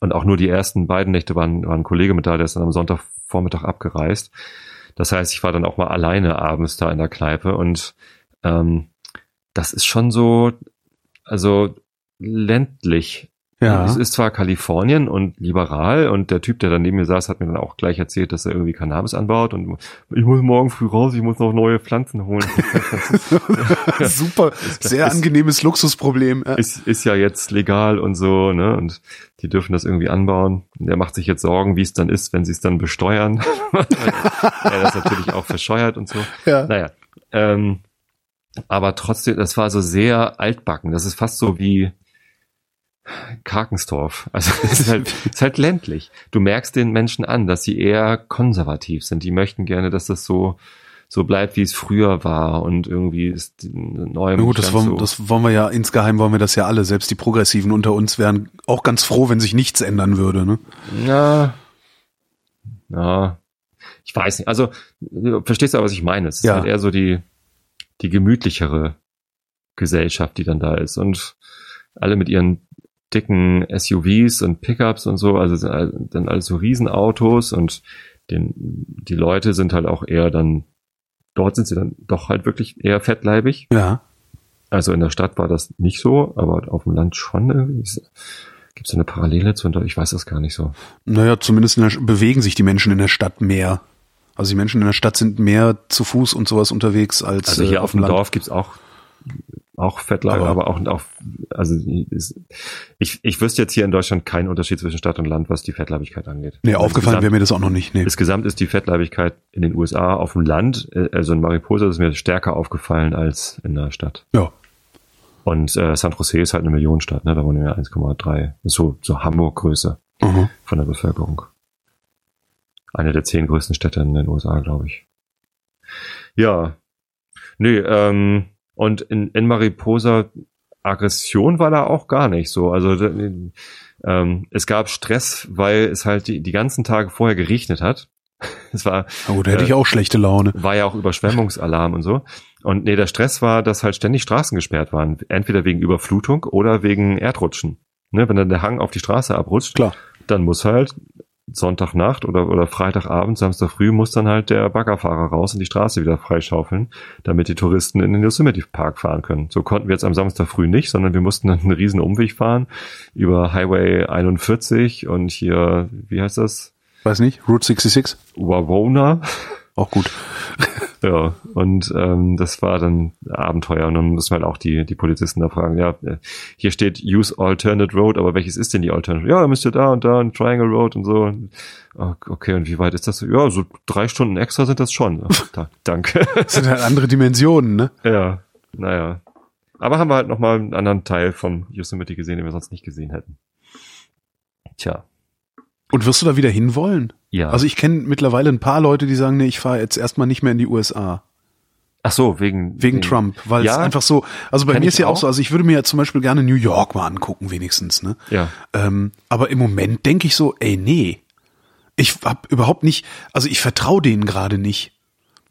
S1: und auch nur die ersten beiden Nächte waren, war ein Kollege mit da, der ist dann am Sonntagvormittag abgereist. Das heißt, ich war dann auch mal alleine abends da in der Kneipe und ähm, das ist schon so, also ländlich.
S3: Ja.
S1: Es ist zwar Kalifornien und liberal und der Typ, der da neben mir saß, hat mir dann auch gleich erzählt, dass er irgendwie Cannabis anbaut und ich muss morgen früh raus, ich muss noch neue Pflanzen holen.
S3: Super, sehr
S1: ist-
S3: angenehmes Luxusproblem. Ja.
S1: ist, ist ja jetzt legal und so, ne? Und die dürfen das irgendwie anbauen. Und er macht sich jetzt Sorgen, wie es dann ist, wenn sie es dann besteuern. er das natürlich auch verscheuert und so.
S3: Ja.
S1: Naja. Ähm, aber trotzdem, das war so sehr altbacken. Das ist fast so wie Karkensdorf. Also es ist halt, es ist halt ländlich. Du merkst den Menschen an, dass sie eher konservativ sind. Die möchten gerne, dass das so so bleibt, wie es früher war und irgendwie ist neu.
S3: Gut, das wollen,
S1: so.
S3: das wollen wir ja, insgeheim wollen wir das ja alle. Selbst die Progressiven unter uns wären auch ganz froh, wenn sich nichts ändern würde. Ne?
S1: Ja. Ja. Ich weiß nicht. Also, du verstehst ja, was ich meine. Es ist
S3: Ja.
S1: halt eher so die, die gemütlichere Gesellschaft, die dann da ist. Und alle mit ihren dicken SUVs und Pickups und so, also sind all- dann alles so Riesenautos und den, die Leute sind halt auch eher dann, dort sind sie dann doch halt wirklich eher fettleibig.
S3: Ja.
S1: Also in der Stadt war das nicht so, aber auf dem Land schon irgendwie. Gibt es eine Parallele zu, ich weiß das gar nicht so.
S3: Naja, zumindest in der, bewegen sich die Menschen in der Stadt mehr. Also die Menschen in der Stadt sind mehr zu Fuß und sowas unterwegs als
S1: Also hier
S3: äh,
S1: auf dem
S3: Land.
S1: Dorf gibt's auch auch Fettlager,
S3: Aber-
S1: aber auch auch also ist- ich ich wüsste jetzt hier in Deutschland keinen Unterschied zwischen Stadt und Land, was die Fettleibigkeit angeht.
S3: Nee,
S1: Also
S3: aufgefallen wäre mir das auch noch nicht. Nee.
S1: Insgesamt ist die Fettleibigkeit in den USA auf dem Land, äh, also in Mariposa ist mir stärker aufgefallen als in der Stadt.
S3: Ja.
S1: Und äh, San Jose ist halt eine Millionenstadt, ne? Da wohnen ja 1,3, ist so so Hamburg Größe
S3: Mhm.
S1: von der Bevölkerung. Eine der zehn größten Städte in den USA, glaube ich. Ja. Nee, ähm, und in, in Mariposa Aggression war da auch gar nicht so. Also ähm, es gab Stress, weil es halt die, die ganzen Tage vorher geregnet hat. Es war,
S3: Oh, da hätte
S1: Äh,
S3: ich auch schlechte Laune.
S1: war ja auch Überschwemmungsalarm und so. Und nee, der Stress war, dass halt ständig Straßen gesperrt waren. Entweder wegen Überflutung oder wegen Erdrutschen. Ne, wenn dann der Hang auf die Straße abrutscht,
S3: Klar.
S1: dann muss halt Sonntagnacht oder, oder Freitagabend, Samstag früh muss dann halt der Baggerfahrer raus und die Straße wieder freischaufeln, damit die Touristen in den Yosemite Park fahren können. So konnten wir jetzt am Samstag früh nicht, sondern wir mussten dann einen riesen Umweg fahren über Highway 41 und hier, wie heißt das?
S3: Weiß nicht. Route 66?
S1: Wawona.
S3: Auch gut.
S1: Ja, und ähm, das war dann Abenteuer. Und dann müssen wir halt auch die, die Polizisten da fragen, ja, äh, hier steht Use Alternate Road, aber welches ist denn die Alternate? Ja, da müsst ihr da und da ein Triangle Road und so. Ah, Okay, und wie weit ist das? Ja, so drei Stunden extra sind das schon. Da, danke.
S3: Das sind halt andere Dimensionen, ne?
S1: ja, naja. Aber haben wir halt nochmal einen anderen Teil vom Yosemite gesehen, den wir sonst nicht gesehen hätten. Tja,
S3: Und wirst du da wieder hinwollen?
S1: ja.
S3: Also ich kenne mittlerweile ein paar Leute, die sagen, nee, ich fahre jetzt erstmal nicht mehr in die USA.
S1: Ach so, wegen,
S3: Wegen Trump, weil es
S1: Ja,
S3: einfach so, also bei mir ist ja auch
S1: auch.
S3: so, also ich würde mir ja zum Beispiel gerne New York mal angucken, wenigstens, ne?
S1: Ja,
S3: Ähm, aber im Moment denke ich so, ey, nee. Ich hab überhaupt nicht, also ich vertraue denen gerade nicht.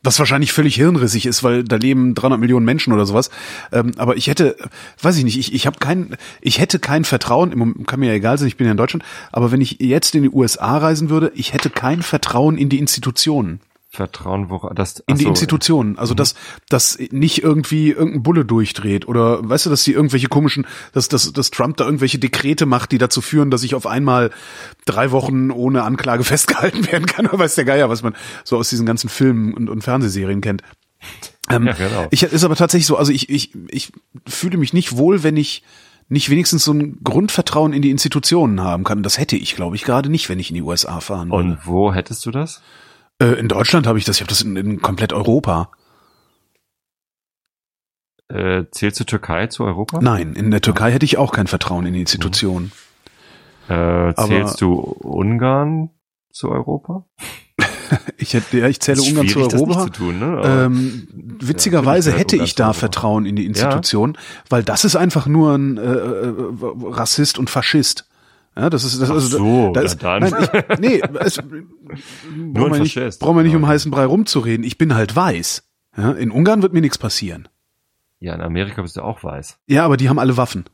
S3: Was wahrscheinlich völlig hirnrissig ist, weil da leben 300 Millionen Menschen oder sowas. Ähm, aber ich hätte, weiß ich nicht, ich, ich habe kein, ich hätte kein Vertrauen, im Moment kann mir ja egal sein, ich bin ja in Deutschland, aber wenn ich jetzt in die USA reisen würde, ich hätte kein Vertrauen in die Institutionen.
S1: Vertrauen, wo das
S3: In die
S1: so,
S3: Institutionen. Also, dass, dass nicht irgendwie irgendein Bulle durchdreht oder, weißt du, dass die irgendwelche komischen, dass, dass, dass Trump da irgendwelche Dekrete macht, die dazu führen, dass ich auf einmal drei Wochen ohne Anklage festgehalten werden kann. Oder weiß der Geier, was man so aus diesen ganzen Filmen und, und Fernsehserien kennt. Ähm,
S1: Ja, genau.
S3: Ich ist aber tatsächlich so, also ich, ich, ich fühle mich nicht wohl, wenn ich nicht wenigstens so ein Grundvertrauen in die Institutionen haben kann. Das hätte ich, glaube ich, gerade nicht, wenn ich in die USA fahren würde.
S1: Und wo hättest du das?
S3: Äh, in Deutschland habe ich das, ich habe das in, in komplett Europa.
S1: Äh, zählst du Türkei zu Europa?
S3: Nein, in der Türkei hätte ich auch kein Vertrauen in die Institutionen.
S1: Äh, zählst du Ungarn zu Europa?
S3: Ich hätte, ja, ich zähle Ungarn zu Europa.
S1: zu tun, ne?
S3: Ähm, witzigerweise
S1: Ja,
S3: hätte ich da. Vertrauen in die Institutionen, weil das ist einfach nur ein äh, äh, Rassist und Faschist. Ja, das ist das,
S1: Ach
S3: also
S1: so,
S3: da
S1: na
S3: ist,
S1: dann.
S3: Nein, ich, nee, es, brauchen wir nicht, brauchen wir nicht um heißen Brei rumzureden. Ich bin halt weiß. Ja, in Ungarn wird mir nichts passieren.
S1: ja, in Amerika bist du auch weiß.
S3: Ja, aber die haben alle Waffen.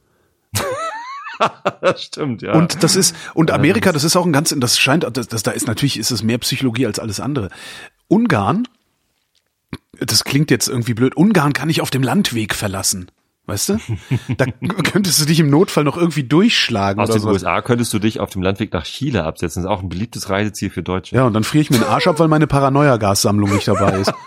S1: das stimmt, ja.
S3: Und das ist, und Amerika,
S1: das
S3: das ist auch ein ganz, das scheint, das, das da ist natürlich, ist es mehr Psychologie als alles andere. Ungarn, das klingt jetzt irgendwie blöd, Ungarn kann ich auf dem Landweg verlassen. Weißt du? Da könntest du dich im Notfall noch irgendwie durchschlagen
S1: aus den
S3: sowas.
S1: USA könntest du dich auf dem Landweg nach Chile absetzen. Das ist auch ein beliebtes Reiseziel für Deutsche.
S3: Ja, und dann friere ich mir den Arsch ab, weil meine Paranoia-Gassammlung nicht dabei ist.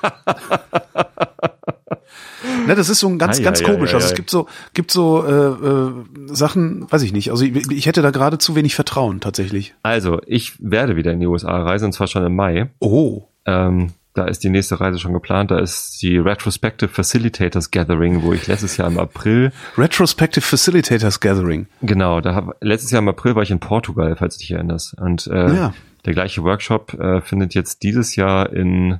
S3: Ne, das ist so ein ganz,
S1: Ei,
S3: ganz
S1: ei,
S3: komisch.
S1: ei,
S3: Also
S1: ei.
S3: es gibt so, gibt so äh, äh, Sachen, weiß ich nicht. Also ich, ich hätte da gerade zu wenig Vertrauen tatsächlich.
S1: Also, ich werde wieder in die USA reisen, und zwar schon im Mai.
S3: Oh,
S1: Ähm, da ist die nächste Reise schon geplant. Da ist die Retrospective Facilitators Gathering, wo ich letztes Jahr im April,
S3: Retrospective Facilitators Gathering.
S1: genau, da hab, letztes Jahr im April war ich in Portugal, falls du dich erinnerst. Und äh,
S3: Ja.
S1: der gleiche Workshop äh, findet jetzt dieses Jahr in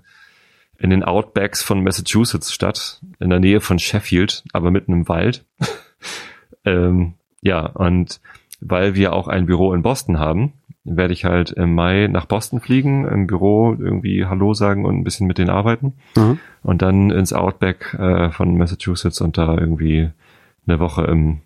S1: in den Outbacks von Massachusetts statt, in der Nähe von Sheffield, aber mitten im Wald. ähm, ja, und weil wir auch ein Büro in Boston haben, werde ich halt im Mai nach Boston fliegen, im Büro irgendwie Hallo sagen und ein bisschen mit denen arbeiten.
S3: Mhm.
S1: Und dann ins Outback äh, von Massachusetts und da irgendwie eine Woche im,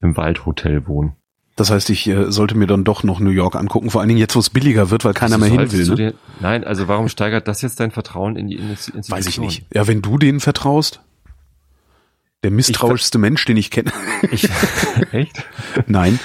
S1: im Waldhotel wohnen.
S3: Das heißt, ich äh, sollte mir dann doch noch New York angucken, vor allen Dingen jetzt, wo es billiger wird, weil keiner mehr hin
S1: Solltest
S3: will. Ne?
S1: dir- nein, also warum steigert das jetzt dein Vertrauen in die Insti- Institution?
S3: Weiß ich nicht. Ja, wenn du denen vertraust. Der misstrauischste Mensch, den ich kenne.
S1: Ich, echt?
S3: Nein.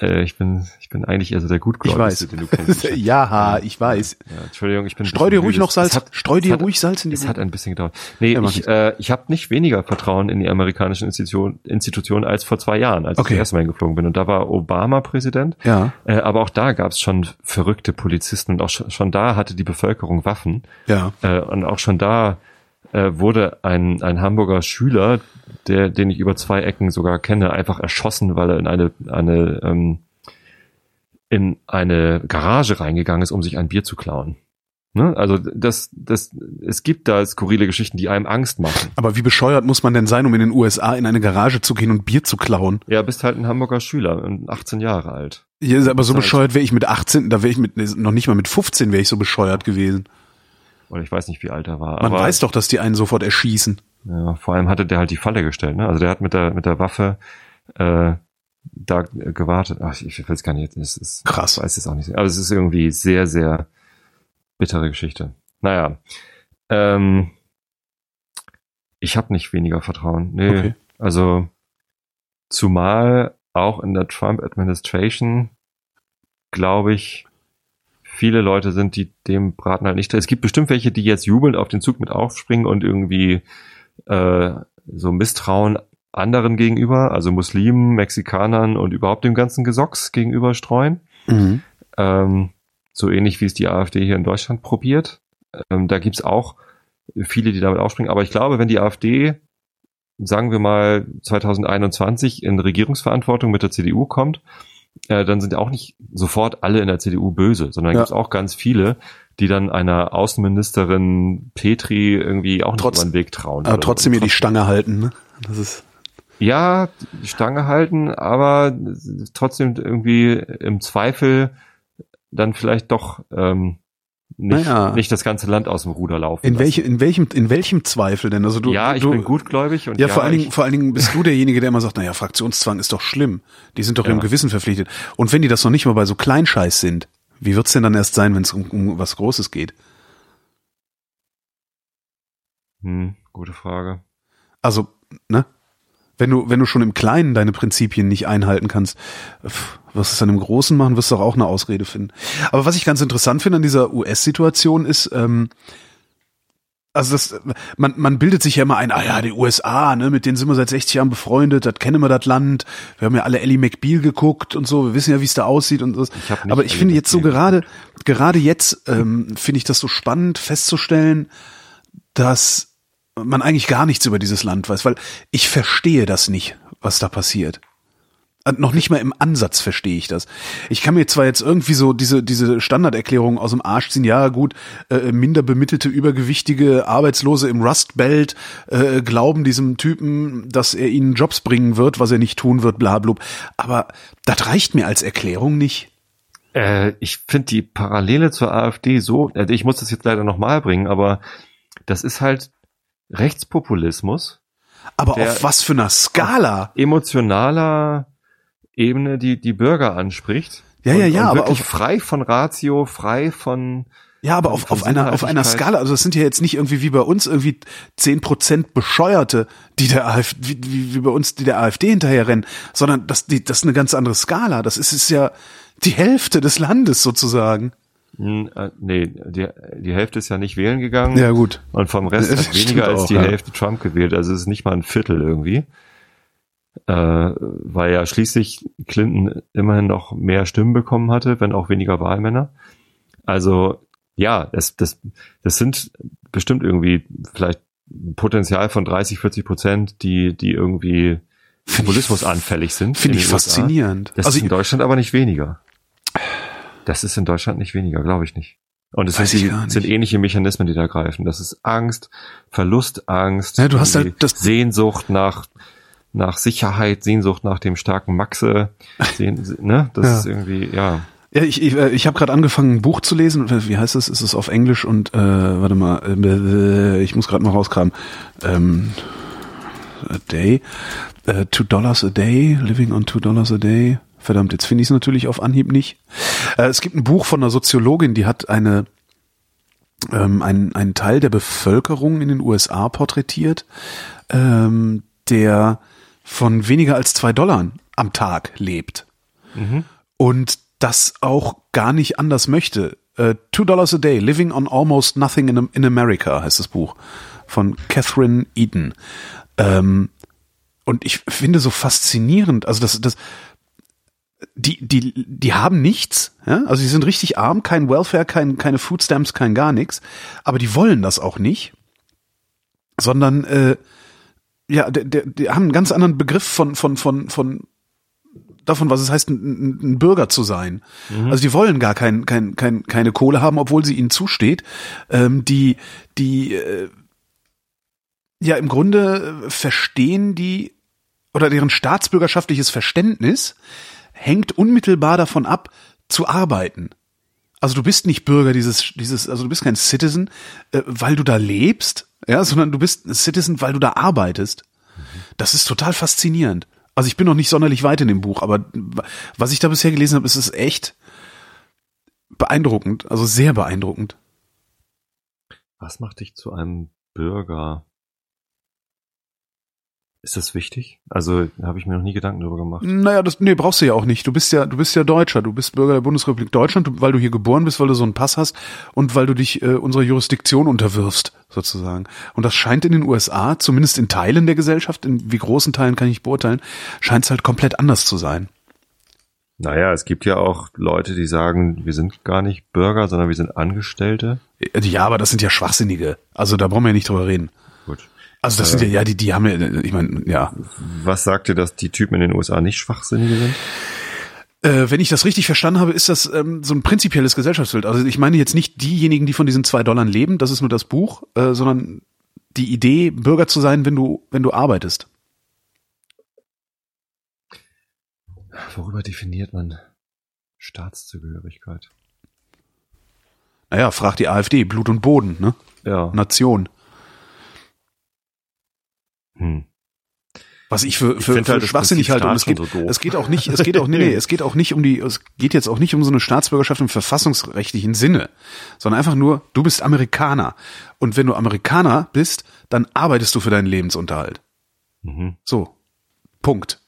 S1: Äh, ich bin, ich bin eigentlich eher so der Gutgläubigste,
S3: Ich weiß.
S1: den du kennst.
S3: ja, ich weiß.
S1: Ja, Entschuldigung, ich bin.
S3: Streu dir ruhig
S1: müde.
S3: noch Salz.
S1: Hat,
S3: Streu dir
S1: hat-
S3: ruhig Salz in die
S1: Es hat ein bisschen gedauert. Nee,
S3: Ja,
S1: ich, äh, ich habe nicht weniger Vertrauen in die amerikanischen Institution, Institutionen als vor zwei Jahren, als
S3: Okay.
S1: ich das erste Mal hingeflogen bin. Und da war Obama Präsident.
S3: Ja,
S1: Äh, aber auch da gab es schon verrückte Polizisten und auch schon, schon da hatte die Bevölkerung Waffen.
S3: ja.
S1: Äh, und auch schon da äh, wurde ein, ein Hamburger Schüler, der, den ich über zwei Ecken sogar kenne, einfach erschossen, weil er in eine, eine, ähm, in eine Garage reingegangen ist, um sich ein Bier zu klauen. Ne? Also das, das, es gibt da skurrile Geschichten, die einem Angst machen.
S3: Aber wie bescheuert muss man denn sein, um in den USA in eine Garage zu gehen und Bier zu klauen?
S1: Ja, bist halt ein Hamburger Schüler und 18 Jahre alt.
S3: Ja, aber so bescheuert wäre ich mit 18, da wäre ich mit, noch nicht mal mit 15 wäre ich so bescheuert gewesen.
S1: Oder ich weiß nicht, wie alt er war.
S3: Man
S1: aber
S3: weiß doch, dass die einen sofort erschießen.
S1: Ja, vor allem hatte der halt die Falle gestellt. Ne? Also der hat mit der mit der Waffe äh, da gewartet. Ach, ich will es gar nicht. Es ist
S3: Krass.
S1: Ich weiß es auch nicht. Aber es ist irgendwie sehr sehr bittere Geschichte. Naja, ähm, ich habe nicht weniger Vertrauen. Nee,
S3: Okay.
S1: also zumal auch in der Trump Administration glaube ich viele Leute sind, die dem Braten halt nicht. Es gibt bestimmt welche, die jetzt jubelnd auf den Zug mit aufspringen und irgendwie äh, so Misstrauen anderen gegenüber, also Muslimen, Mexikanern und überhaupt dem ganzen Gesocks gegenüber streuen.
S3: Mhm.
S1: Ähm, so ähnlich wie es die AfD hier in Deutschland probiert. Ähm, da gibt's auch viele, die damit aufspringen. Aber ich glaube, wenn die AfD, sagen wir mal, 2021 in Regierungsverantwortung mit der CDU kommt, äh, dann sind auch nicht sofort alle in der CDU böse, sondern
S3: Ja.
S1: gibt's auch ganz viele, die dann einer Außenministerin Petri irgendwie auch nicht
S3: Trotz-
S1: über den Weg trauen.
S3: Aber trotzdem ihr die Stange halten, ne? Das ist,
S1: Ja, die Stange halten, aber trotzdem irgendwie im Zweifel dann vielleicht doch ähm, nicht,
S3: Naja.
S1: nicht das ganze Land aus dem Ruder laufen.
S3: in welche, in welchem, in welchem Zweifel denn? Also du,
S1: ja, ich
S3: du,
S1: bin gutgläubig und
S3: Ja, vor allen Dingen, vor allen Dingen bist du derjenige, der immer sagt, naja, Fraktionszwang ist doch schlimm. Die sind doch
S1: Ja.
S3: ihrem Gewissen verpflichtet. Und wenn die das noch nicht mal bei so Kleinscheiß sind, wie wird's denn dann erst sein, wenn es um, um was Großes geht?
S1: Hm, gute Frage.
S3: Also, ne? Wenn du, wenn du schon im Kleinen deine Prinzipien nicht einhalten kannst, was es dann im Großen machen, wirst du auch eine Ausrede finden. Aber was ich ganz interessant finde an dieser US-Situation ist, ähm, also das, man, man bildet sich ja immer ein, ah ja, die USA, ne, mit denen sind wir seit 60 Jahren befreundet, das kennen wir das Land, wir haben ja alle Ellie McBeal geguckt und so, wir wissen ja, wie es da aussieht und so.
S1: Ich
S3: Aber ich finde jetzt so gerade, gerade jetzt ähm, finde ich das so spannend festzustellen, dass man eigentlich gar nichts über dieses Land weiß, weil ich verstehe das nicht, was da passiert. Und Noch nicht mal im Ansatz verstehe ich das. Ich kann mir zwar jetzt irgendwie so diese, diese Standarderklärung aus dem Arsch ziehen, ja gut, äh, minder bemittelte, übergewichtige Arbeitslose im Rust Belt äh, glauben diesem Typen, dass er ihnen Jobs bringen wird, was er nicht tun wird, bla blub. Aber das reicht mir als Erklärung nicht.
S1: Äh, ich finde die Parallele zur AfD so, äh, ich muss das jetzt leider nochmal bringen, aber das ist halt Rechtspopulismus,
S3: Aber auf was für einer Skala?
S1: emotionaler Ebene, die die Bürger anspricht.
S3: Ja,
S1: und,
S3: ja, ja,
S1: und
S3: aber
S1: wirklich
S3: auf-
S1: frei von Ratio, frei von
S3: Ja, aber auf, auf einer, auf einer. Skala, also es sind ja jetzt nicht irgendwie wie bei uns irgendwie zehn Prozent Bescheuerte, die der AfD, wie, wie, wie bei uns, die der AfD hinterherrennen, sondern das, die, das ist eine ganz andere Skala. Das ist, ist ja die Hälfte des Landes sozusagen.
S1: Äh, nee, die, die Hälfte ist ja nicht wählen gegangen.
S3: Ja, gut.
S1: Und vom Rest
S3: Das
S1: hat weniger als
S3: auch,
S1: die
S3: ja.
S1: Hälfte Trump gewählt. Also es ist nicht mal ein Viertel irgendwie. Äh, weil ja schließlich Clinton immerhin noch mehr Stimmen bekommen hatte, wenn auch weniger Wahlmänner. Also ja, das, das, das sind bestimmt irgendwie vielleicht ein Potenzial von 30, 40 Prozent, die, die irgendwie Populismus anfällig sind.
S3: Finde
S1: in
S3: ich
S1: USA.
S3: faszinierend.
S1: Das
S3: also
S1: ist in Deutschland aber nicht weniger. Das ist in Deutschland nicht weniger, glaube ich nicht. Und es sind, die, sind ähnliche Mechanismen, die da greifen. Das ist Angst, Verlustangst,
S3: Ja, du hast halt das-
S1: Sehnsucht nach, nach Sicherheit, Sehnsucht nach dem starken Maxe. Sehn, ne? Das
S3: Ja.
S1: ist irgendwie, ja.
S3: Ja, ich, ich, äh, ich habe gerade angefangen, ein Buch zu lesen. Wie heißt es? Ist es auf Englisch? Und äh, warte mal, äh, ich muss gerade mal rauskramen. Ähm, a day, äh, two dollars a day, living on two dollars a day. Verdammt, jetzt finde ich es natürlich auf Anhieb nicht. Äh, es gibt ein Buch von einer Soziologin, die hat eine ähm, einen, einen Teil der Bevölkerung in den USA porträtiert, ähm, der von weniger als zwei Dollar am Tag lebt.
S1: Mhm.
S3: und das auch gar nicht anders möchte. Äh, Two Dollars a Day, Living on Almost Nothing in, in America heißt das Buch von Catherine Eden. Ähm, und ich finde so faszinierend, also das, das, die, die, die haben nichts, ja? also die sind richtig arm, kein Welfare, kein, keine Food Stamps, kein gar nichts, aber die wollen das auch nicht, sondern äh, ja, die, die, die haben einen ganz anderen Begriff von, von, von, von davon, was es heißt, ein, ein Bürger zu sein. Also die wollen gar kein, kein, kein, keine Kohle haben, obwohl sie ihnen zusteht. Ähm, die, die äh, ja im Grunde äh, verstehen die oder deren staatsbürgerschaftliches Verständnis hängt unmittelbar davon ab, zu arbeiten. Also du bist nicht Bürger dieses, dieses, also du bist kein Citizen, äh, weil du da lebst, ja, sondern du bist ein Citizen, weil du da arbeitest. Das ist total faszinierend. Also ich bin noch nicht sonderlich weit in dem Buch, aber was ich da bisher gelesen habe, ist es echt beeindruckend, also sehr beeindruckend.
S1: Was macht dich zu einem Bürger? Ist das wichtig? Also habe ich mir noch nie Gedanken darüber gemacht.
S3: Naja, das, nee, brauchst du ja auch nicht. Du bist ja, du bist ja Deutscher. Du bist Bürger der Bundesrepublik Deutschland, weil du hier geboren bist, weil du so einen Pass hast und weil du dich äh, unserer Jurisdiktion unterwirfst, sozusagen. Und das scheint in den USA, zumindest in Teilen der Gesellschaft, in wie großen Teilen kann ich beurteilen, scheint es halt komplett anders zu sein.
S1: Naja, es gibt ja auch Leute, die sagen, wir sind gar nicht Bürger, sondern wir sind Angestellte.
S3: Äh, Ja, aber das sind ja Schwachsinnige. Also da brauchen wir ja nicht drüber reden. Also das sind ja, ja, die, die haben ja, ich meine, ja.
S1: Was sagt dir, dass die Typen in den USA nicht Schwachsinnige sind?
S3: Äh, wenn ich das richtig verstanden habe, ist das ähm, so ein prinzipielles Gesellschaftsbild. Also ich meine jetzt nicht diejenigen, die von diesen zwei Dollar leben, das ist nur das Buch, äh, sondern die Idee, Bürger zu sein, wenn du, wenn du arbeitest.
S1: Worüber definiert man Staatszugehörigkeit?
S3: Naja, frag die AfD, Blut und Boden, ne?
S1: Ja.
S3: Nation.
S1: Hm.
S3: Was ich für,
S1: Ich
S3: für,
S1: find
S3: für
S1: halt
S3: schwachsinnig halte. Und es geht,
S1: so
S3: es geht auch nicht, es geht auch, nee, nee, es geht auch nicht um die, es geht jetzt auch nicht um so eine Staatsbürgerschaft im verfassungsrechtlichen Sinne, sondern einfach nur, du bist Amerikaner. Und wenn du Amerikaner bist, dann arbeitest du für deinen Lebensunterhalt.
S1: Mhm.
S3: So. Punkt.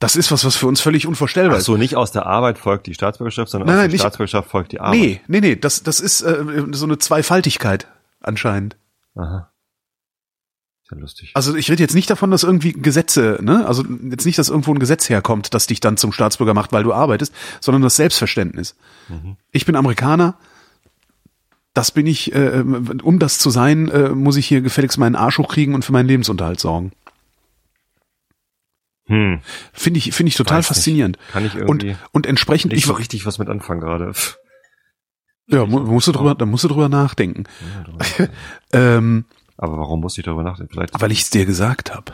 S3: Das ist was, was für uns völlig unvorstellbar
S1: Ach
S3: ist.
S1: so, nicht aus der Arbeit folgt die Staatsbürgerschaft, sondern
S3: Nein,
S1: aus
S3: nein,
S1: der
S3: nicht-
S1: Staatsbürgerschaft folgt die Arbeit.
S3: Nee, nee, nee, das, das ist äh, so eine Zweifaltigkeit anscheinend.
S1: Aha. Ja lustig.
S3: Also ich rede jetzt nicht davon, dass irgendwie Gesetze, ne, also jetzt nicht, dass irgendwo ein Gesetz herkommt, das dich dann zum Staatsbürger macht, weil du arbeitest, sondern das Selbstverständnis. Ich bin Amerikaner, das bin ich, äh, um das zu sein, äh, muss ich hier gefälligst meinen Arsch hochkriegen und für meinen Lebensunterhalt sorgen.
S1: Hm.
S3: Finde ich, finde ich total
S1: Weiß nicht.
S3: faszinierend.
S1: Kann ich
S3: Und,
S1: irgendwie
S3: und entsprechend,
S1: nicht
S3: ich,
S1: so richtig was mit anfangen gerade.
S3: ja, mu- musst du drüber, da musst du drüber nachdenken. Ähm,
S1: Aber warum muss ich darüber nachdenken? Vielleicht.
S3: weil ich es dir gesagt habe.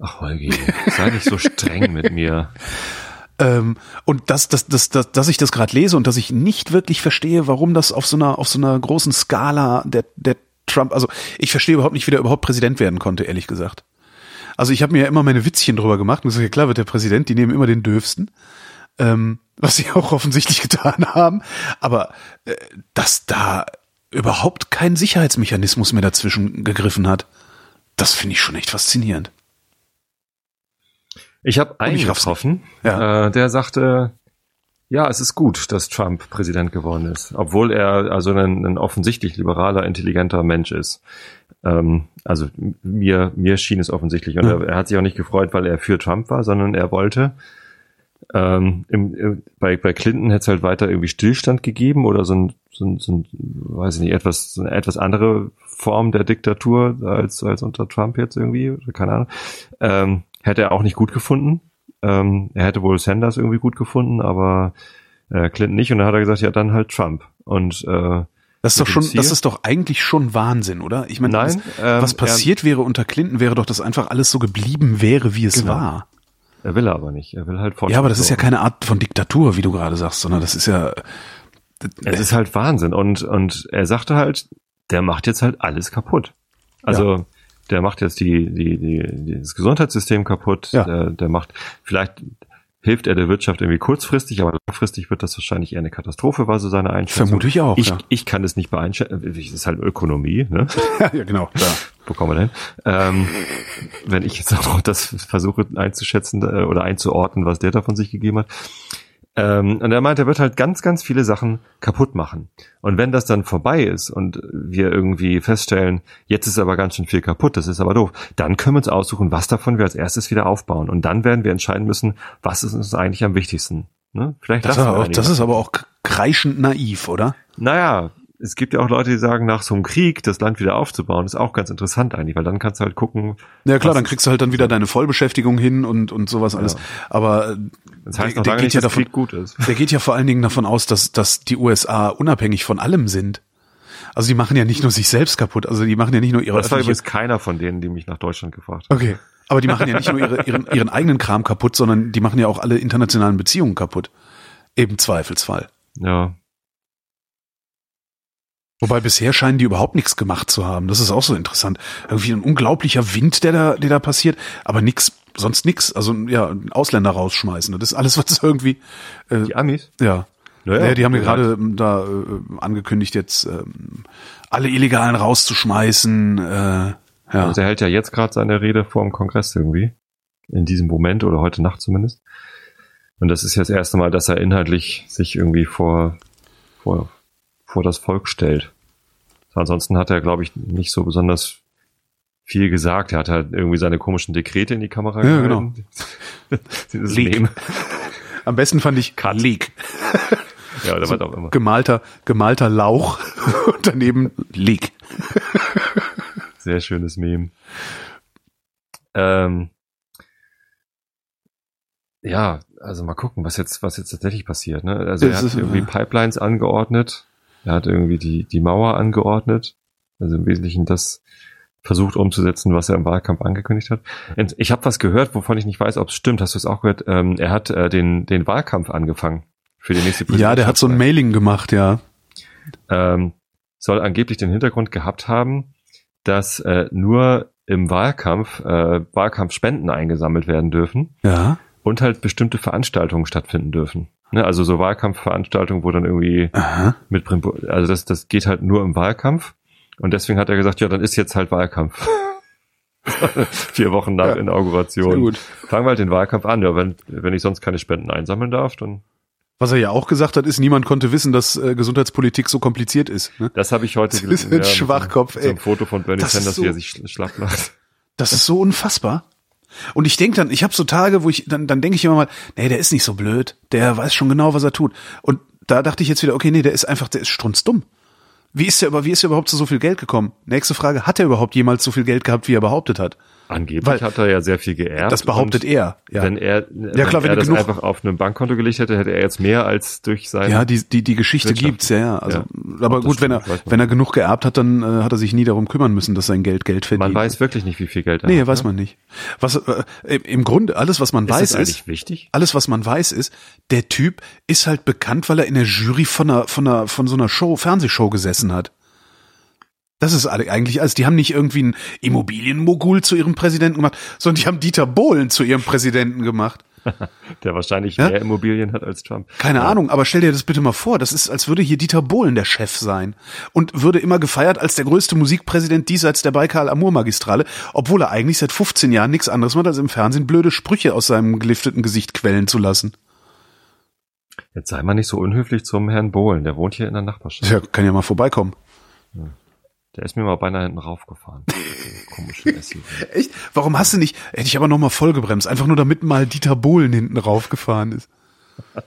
S1: Ach, Holgi, sei nicht so streng mit mir.
S3: Ähm, und dass, dass, dass, dass, dass ich das gerade lese und dass ich nicht wirklich verstehe, warum das auf so einer, auf so einer großen Skala der, der Trump, also ich verstehe überhaupt nicht, wie der überhaupt Präsident werden konnte, ehrlich gesagt. Also ich habe mir ja immer meine Witzchen drüber gemacht und gesagt, ja klar wird der Präsident, die nehmen immer den döfsten. Ähm, was sie auch offensichtlich getan haben. Aber äh, dass da überhaupt kein Sicherheitsmechanismus mehr dazwischen gegriffen hat, das finde ich schon echt faszinierend.
S1: Ich habe einen
S3: ich
S1: getroffen,
S3: Ja.
S1: äh, der sagte, ja, es ist gut, dass Trump Präsident geworden ist, obwohl er also ein, ein offensichtlich liberaler, intelligenter Mensch ist. Ähm, also mir, mir schien es offensichtlich. Und
S3: Ja.
S1: er, er hat sich auch nicht gefreut, weil er für Trump war, sondern er wollte. Ähm, im, im, bei, bei Clinton hätte es halt weiter irgendwie Stillstand gegeben oder so ein, so ein, so ein weiß ich nicht, etwas, so eine etwas andere Form der Diktatur als, als unter Trump jetzt irgendwie, keine Ahnung. Ähm, hätte er auch nicht gut gefunden. Ähm, er hätte wohl Sanders irgendwie gut gefunden, aber äh, Clinton nicht. Und dann hat er gesagt, ja, dann halt Trump. Und äh,
S3: Das ist doch schon,
S1: Ziel?
S3: das ist doch eigentlich schon Wahnsinn, oder? Ich meine,
S1: Nein,
S3: was,
S1: ähm,
S3: was passiert wäre unter Clinton, wäre doch, dass einfach alles so geblieben wäre, wie es
S1: Genau.
S3: war.
S1: Er will aber nicht. Er will halt
S3: Ja, aber das ist ja keine Art von Diktatur, wie du gerade sagst, sondern das ist ja.
S1: Es ist halt Wahnsinn. Und, und er sagte halt, der macht jetzt halt alles kaputt. Also der macht jetzt die, die, die, das Gesundheitssystem kaputt.
S3: Ja.
S1: Der, der macht, vielleicht hilft er der Wirtschaft irgendwie kurzfristig, aber langfristig wird das wahrscheinlich eher eine Katastrophe, war so seine Einschätzung.
S3: Vermute ich auch,
S1: Ich,
S3: ja.
S1: ich kann es nicht beeinschätzen. Es ist halt Ökonomie, ne?
S3: ja, genau. Ja.
S1: Wo kommen wir denn? Ähm, wenn ich jetzt auch das versuche einzuschätzen äh, oder einzuordnen, was der da von sich gegeben hat. Ähm, und er meint, er wird halt ganz, ganz viele Sachen kaputt machen. Und wenn das dann vorbei ist und wir irgendwie feststellen, jetzt ist aber ganz schön viel kaputt, das ist aber doof, dann können wir uns aussuchen, was davon wir als erstes wieder aufbauen. Und dann werden wir entscheiden müssen, was ist uns eigentlich am wichtigsten. Ne? Vielleicht
S3: Das, auch, das ist aber auch kreischend naiv, oder?
S1: Naja, es gibt ja auch Leute, die sagen, nach so einem Krieg das Land wieder aufzubauen, ist auch ganz interessant eigentlich, weil dann kannst du halt gucken,
S3: Ja klar, dann kriegst du halt dann wieder deine Vollbeschäftigung hin und, und sowas alles. Aber äh,
S1: das heißt
S3: der, der geht
S1: nicht,
S3: ja davon, der geht ja vor allen Dingen davon aus, dass, dass die USA unabhängig von allem sind. Also die machen ja nicht nur sich selbst kaputt, also die machen ja nicht nur ihre
S1: Das war übrigens keiner von denen, die mich nach Deutschland gefragt haben.
S3: Okay. Aber die machen ja nicht nur ihre, ihren, ihren eigenen Kram kaputt, sondern die machen ja auch alle internationalen Beziehungen kaputt. Eben Zweifelsfall.
S1: Ja,
S3: Wobei bisher scheinen die überhaupt nichts gemacht zu haben. Das ist auch so interessant. Irgendwie ein unglaublicher Wind, der da, der da passiert, aber nix, sonst nix. Also ja, Ausländer rausschmeißen. Das ist alles, was irgendwie. Äh,
S1: die Amis.
S3: ja.
S1: Naja,
S3: Naja, die haben ja gerade ähm, da äh, angekündigt, jetzt ähm, alle Illegalen rauszuschmeißen. Äh, ja.
S1: Also er hält ja jetzt gerade seine Rede vor dem Kongress irgendwie. In diesem Moment oder heute Nacht zumindest. Und das ist ja das erste Mal, dass er inhaltlich sich irgendwie vor, vor, vor das Volk stellt. Ansonsten hat er, glaube ich, nicht so besonders viel gesagt. Er hat halt irgendwie seine komischen Dekrete in die Kamera
S3: Ja,
S1: gehalten. Dieses
S3: Leak. Am besten fand ich
S1: Cut.
S3: Leak.
S1: Ja, oder was auch immer.
S3: Gemalter, gemalter Lauch und daneben Leak.
S1: Sehr schönes Meme. Ähm, ja, also mal gucken, was jetzt, was jetzt tatsächlich passiert. Ne? Also er hat
S3: ist,
S1: irgendwie Pipelines angeordnet, er hat irgendwie die, die Mauer angeordnet, also im Wesentlichen das versucht umzusetzen, was er im Wahlkampf angekündigt hat. Und ich habe was gehört, wovon ich nicht weiß, ob es stimmt. Hast du es auch gehört? Ähm, er hat äh, den, den Wahlkampf angefangen für die nächste
S3: Ja, der hat so ein Mailing gemacht, ja.
S1: ähm, soll angeblich den Hintergrund gehabt haben, dass äh, nur im Wahlkampf äh, Wahlkampfspenden eingesammelt werden dürfen
S3: Ja.
S1: und halt bestimmte Veranstaltungen stattfinden dürfen. Ne? Also so Wahlkampfveranstaltungen, wo dann irgendwie
S3: Aha.
S1: mit also das das geht halt nur im Wahlkampf und deswegen hat er gesagt, ja, dann ist jetzt halt Wahlkampf. Vier Wochen nach
S3: Ja,
S1: Inauguration. Fangen wir halt den Wahlkampf an. Ja, wenn, wenn ich sonst keine Spenden einsammeln darf, dann
S3: Was er ja auch gesagt hat, ist, niemand konnte wissen, dass äh, Gesundheitspolitik so kompliziert ist. Ne?
S1: Das habe ich heute
S3: Das
S1: gelesen.
S3: ist ein
S1: mit so-
S3: Schwachkopf,
S1: So
S3: ey.
S1: ein Foto von Bernie
S3: Das
S1: Sanders,
S3: so-
S1: wie er sich schl- schlapp macht.
S3: Das ist so unfassbar. Und ich denke dann, ich habe so Tage, wo ich, dann, dann denke ich immer mal, nee, der ist nicht so blöd, der weiß schon genau, was er tut. Und da dachte ich jetzt wieder, okay, nee, der ist einfach, der ist strunzdumm. Wie ist der, aber wie ist er überhaupt zu so viel Geld gekommen? Nächste Frage, hat er überhaupt jemals so viel Geld gehabt, wie er behauptet hat?
S1: Angeblich
S3: Weil-
S1: hat er ja sehr viel geerbt.
S3: Das behauptet er. Ja,
S1: Wenn er,
S3: Ja, klar,
S1: wenn
S3: wenn
S1: er das
S3: genug-
S1: einfach auf einem Bankkonto gelegt hätte, hätte er jetzt mehr als durch sein.
S3: ja die, die, die Geschichte gibt's, ja, ja. Also,
S1: Ja.
S3: aber gut, wenn er, wenn er genug geerbt hat, dann äh, hat er sich nie darum kümmern müssen, dass sein Geld Geld verdient.
S1: man weiß wirklich nicht, wie viel Geld er
S3: Nee,
S1: hat.
S3: weiß
S1: ne?
S3: man nicht. Was äh, im- Grunde alles, was man
S1: Ist
S3: weiß, ist,
S1: wichtig?
S3: alles, was man weiß, ist, der Typ ist halt bekannt, weil er in der Jury von einer, von einer, von so einer Show, Fernsehshow gesessen hat. Das ist eigentlich alles. Die haben nicht irgendwie einen Immobilienmogul zu ihrem Präsidenten gemacht, sondern die haben Dieter Bohlen zu ihrem Präsidenten gemacht.
S1: Der wahrscheinlich
S3: Ja?
S1: mehr Immobilien hat als Trump.
S3: Keine
S1: ja.
S3: Ahnung, aber stell dir das bitte mal vor. Das ist, als würde hier Dieter Bohlen der Chef sein und würde immer gefeiert als der größte Musikpräsident diesseits der Baikal-Amur-Magistrale, obwohl er eigentlich seit 15 Jahren nichts anderes macht, als im Fernsehen blöde Sprüche aus seinem gelifteten Gesicht quellen zu lassen.
S1: Jetzt sei mal nicht so unhöflich zum Herrn Bohlen. Der wohnt hier in der Nachbarschaft.
S3: Ja, kann ja mal vorbeikommen.
S1: Der ist mir mal beinahe hinten raufgefahren. Komische SUV.
S3: Echt? Warum hast du nicht? Hätte ich aber noch mal vollgebremst, einfach nur damit mal Dieter Bohlen hinten raufgefahren ist.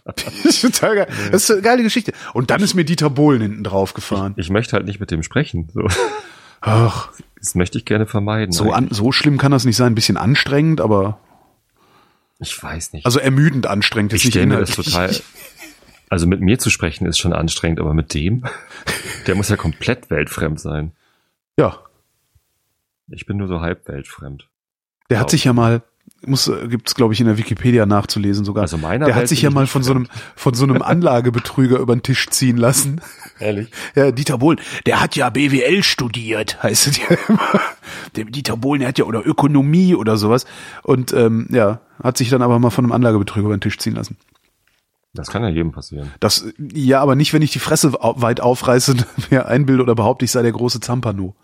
S3: Das ist total geil. Das ist eine geile Geschichte. Und dann ist mir Dieter Bohlen hinten draufgefahren.
S1: Ich möchte halt nicht mit dem sprechen. So.
S3: Ach,
S1: Das möchte ich gerne vermeiden.
S3: so, an, so schlimm kann das nicht sein. Ein bisschen anstrengend, aber
S1: ich weiß nicht.
S3: also ermüdend anstrengend.
S1: ich
S3: Jetzt nicht
S1: mir das total. Also mit mir zu sprechen ist schon anstrengend, aber mit dem, der muss ja komplett weltfremd sein.
S3: Ja,
S1: Ich bin nur so halb weltfremd.
S3: der hat sich ja mal, muss äh, gibt's glaube ich in der Wikipedia nachzulesen sogar.
S1: Also meiner
S3: der hat
S1: Welt
S3: sich
S1: bin
S3: ja mal von so einem von so einem Anlagebetrüger über den Tisch ziehen lassen.
S1: Ehrlich?
S3: Ja, Dieter Bohlen, der hat ja BWL studiert, heißt es ja immer. Der Dieter Bohlen, der hat ja oder Ökonomie oder sowas. Und ähm, ja, hat sich dann aber mal von einem Anlagebetrüger über den Tisch ziehen lassen.
S1: Das kann ja jedem passieren.
S3: Das, ja, aber nicht, wenn ich die Fresse weit aufreiße, mir einbilde oder behaupte, ich sei der große Zampano.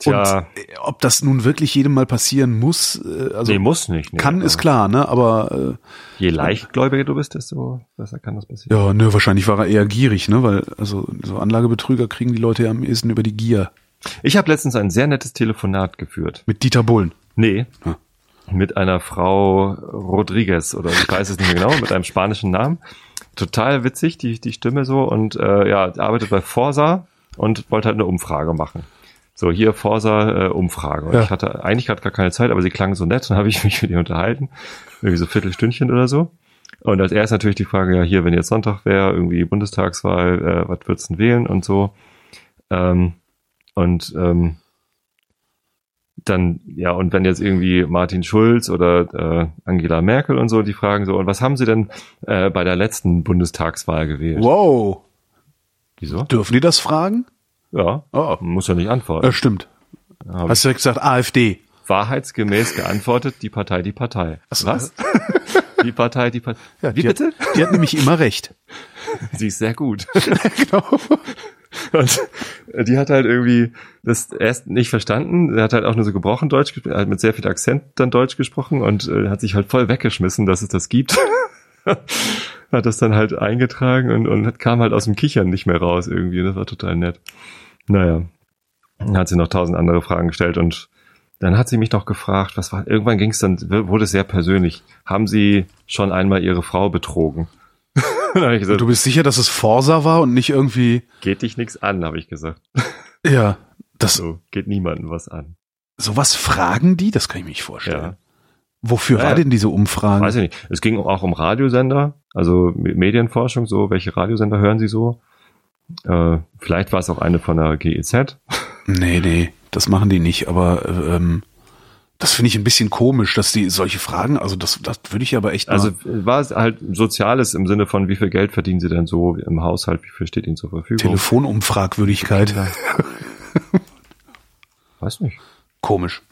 S1: Tja,
S3: Und äh, ob das nun wirklich jedem mal passieren muss, äh, also
S1: nee, muss nicht. Nee,
S3: kann ist
S1: aber
S3: klar, ne? Aber
S1: Je leichtgläubiger du bist, desto besser kann das passieren.
S3: äh, ja, ne, wahrscheinlich war er eher gierig, ne? Weil also so Anlagebetrüger kriegen die Leute ja am ehesten über die Gier.
S1: Ich habe letztens ein sehr nettes Telefonat geführt.
S3: Mit Dieter Bullen.
S1: Nee.
S3: Ah.
S1: Mit einer Frau Rodriguez oder ich weiß es nicht mehr genau, mit einem spanischen Namen. Total witzig, die, die Stimme so und äh, ja, arbeitet bei Forsa und wollte halt eine Umfrage machen. So, hier Forsa äh, Umfrage.
S3: Ja.
S1: Ich hatte eigentlich gerade gar keine Zeit, aber sie klang so nett, dann habe ich mich mit ihr unterhalten. Irgendwie so Viertelstündchen oder so. Und als erstes natürlich die Frage, ja, hier, wenn jetzt Sonntag wäre, irgendwie Bundestagswahl, äh, was würdest du denn wählen und so. Ähm, und ähm, dann, ja, und wenn jetzt irgendwie Martin Schulz oder äh, Angela Merkel und so, die fragen so, und was haben sie denn äh, bei der letzten Bundestagswahl gewählt?
S3: Wow.
S1: Wieso?
S3: Dürfen die das fragen?
S1: Ja,
S3: Oh.
S1: muss ja nicht antworten.
S3: Äh, stimmt.
S1: Hab
S3: Hast du gesagt AfD?
S1: wahrheitsgemäß geantwortet, die Partei, die Partei.
S3: Ach so.
S1: Was? die Partei, die Partei.
S3: Ja,
S1: Wie
S3: die
S1: bitte?
S3: Hat, die hat nämlich immer recht.
S1: Sie ist sehr gut.
S3: genau.
S1: Und die hat halt irgendwie das erst nicht verstanden. Er hat halt auch nur so gebrochen Deutsch gesprochen, halt mit sehr viel Akzent dann Deutsch gesprochen und äh, hat sich halt voll weggeschmissen, dass es das gibt. Hat das dann halt eingetragen und, und kam halt aus dem Kichern nicht mehr raus irgendwie. Das war total nett. Naja. Dann hat sie noch tausend andere Fragen gestellt und dann hat sie mich noch gefragt, was war, irgendwann ging es dann, wurde es sehr persönlich. Haben Sie schon einmal Ihre Frau betrogen? gesagt,
S3: Du bist sicher, dass es Forsa war und nicht irgendwie,
S1: geht dich nichts an, habe ich gesagt.
S3: ja, das,
S1: So, geht niemandem was an.
S3: sowas fragen die? Das kann ich mir nicht vorstellen.
S1: Ja.
S3: Wofür
S1: Ja,
S3: war denn diese Umfrage?
S1: Weiß ich nicht. Es ging auch um Radiosender, also Me- Medienforschung, so, welche Radiosender hören Sie so? Äh, vielleicht war es auch eine von der GEZ.
S3: Nee, nee, das machen die nicht, aber ähm, das finde ich ein bisschen komisch, dass die solche Fragen, also das, das würde ich aber echt
S1: Also war es halt Soziales im Sinne von, wie viel Geld verdienen Sie denn so im Haushalt, wie viel steht Ihnen zur Verfügung?
S3: Telefonumfragwürdigkeit.
S1: Weiß nicht.
S3: Komisch.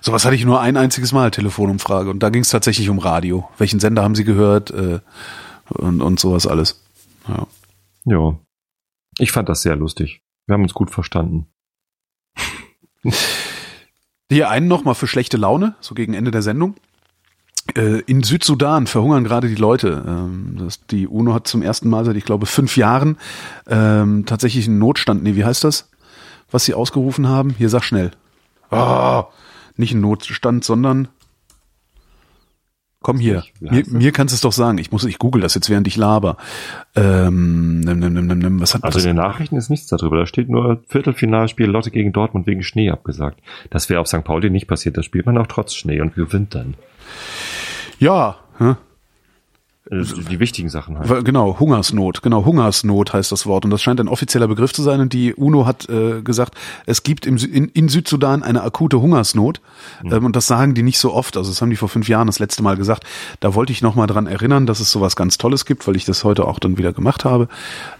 S3: Sowas hatte ich nur ein einziges Mal, Telefonumfrage. Und da ging es tatsächlich um Radio. Welchen Sender haben Sie gehört? Äh, und, und sowas alles. Ja.
S1: Ja. Ich fand das sehr lustig. Wir haben uns gut verstanden.
S3: Hier einen noch mal für schlechte Laune, so gegen Ende der Sendung. Äh, In Südsudan verhungern gerade die Leute. Ähm, das, die UNO hat zum ersten Mal seit, ich glaube, fünf Jahren ähm, tatsächlich einen Notstand. Nee, wie heißt das? Was sie ausgerufen haben? Hier, sag schnell. Ah, nicht ein Notstand, sondern Komm hier. Mir,
S1: das?
S3: mir kannst du es doch sagen. Ich muss, ich google das jetzt, während ich laber. Ähm, nimm, nimm, nimm, nimm. Was hat
S1: Also
S3: was?
S1: in den Nachrichten ist nichts darüber. Da steht nur Viertelfinalspiel Lotte gegen Dortmund wegen Schnee abgesagt. Das wäre auf St. Pauli nicht passiert. Da spielt man auch trotz Schnee und gewinnt dann.
S3: Ja, hä?
S1: Also die wichtigen Sachen halt.
S3: Genau, Hungersnot. Genau, Hungersnot heißt das Wort. Und das scheint ein offizieller Begriff zu sein. Und die UNO hat äh, gesagt, es gibt im, in, in Südsudan eine akute Hungersnot. Ähm, und das sagen die nicht so oft. Also das haben die vor fünf Jahren das letzte Mal gesagt. Da wollte ich nochmal dran erinnern, dass es sowas ganz Tolles gibt, weil ich das heute auch dann wieder gemacht habe,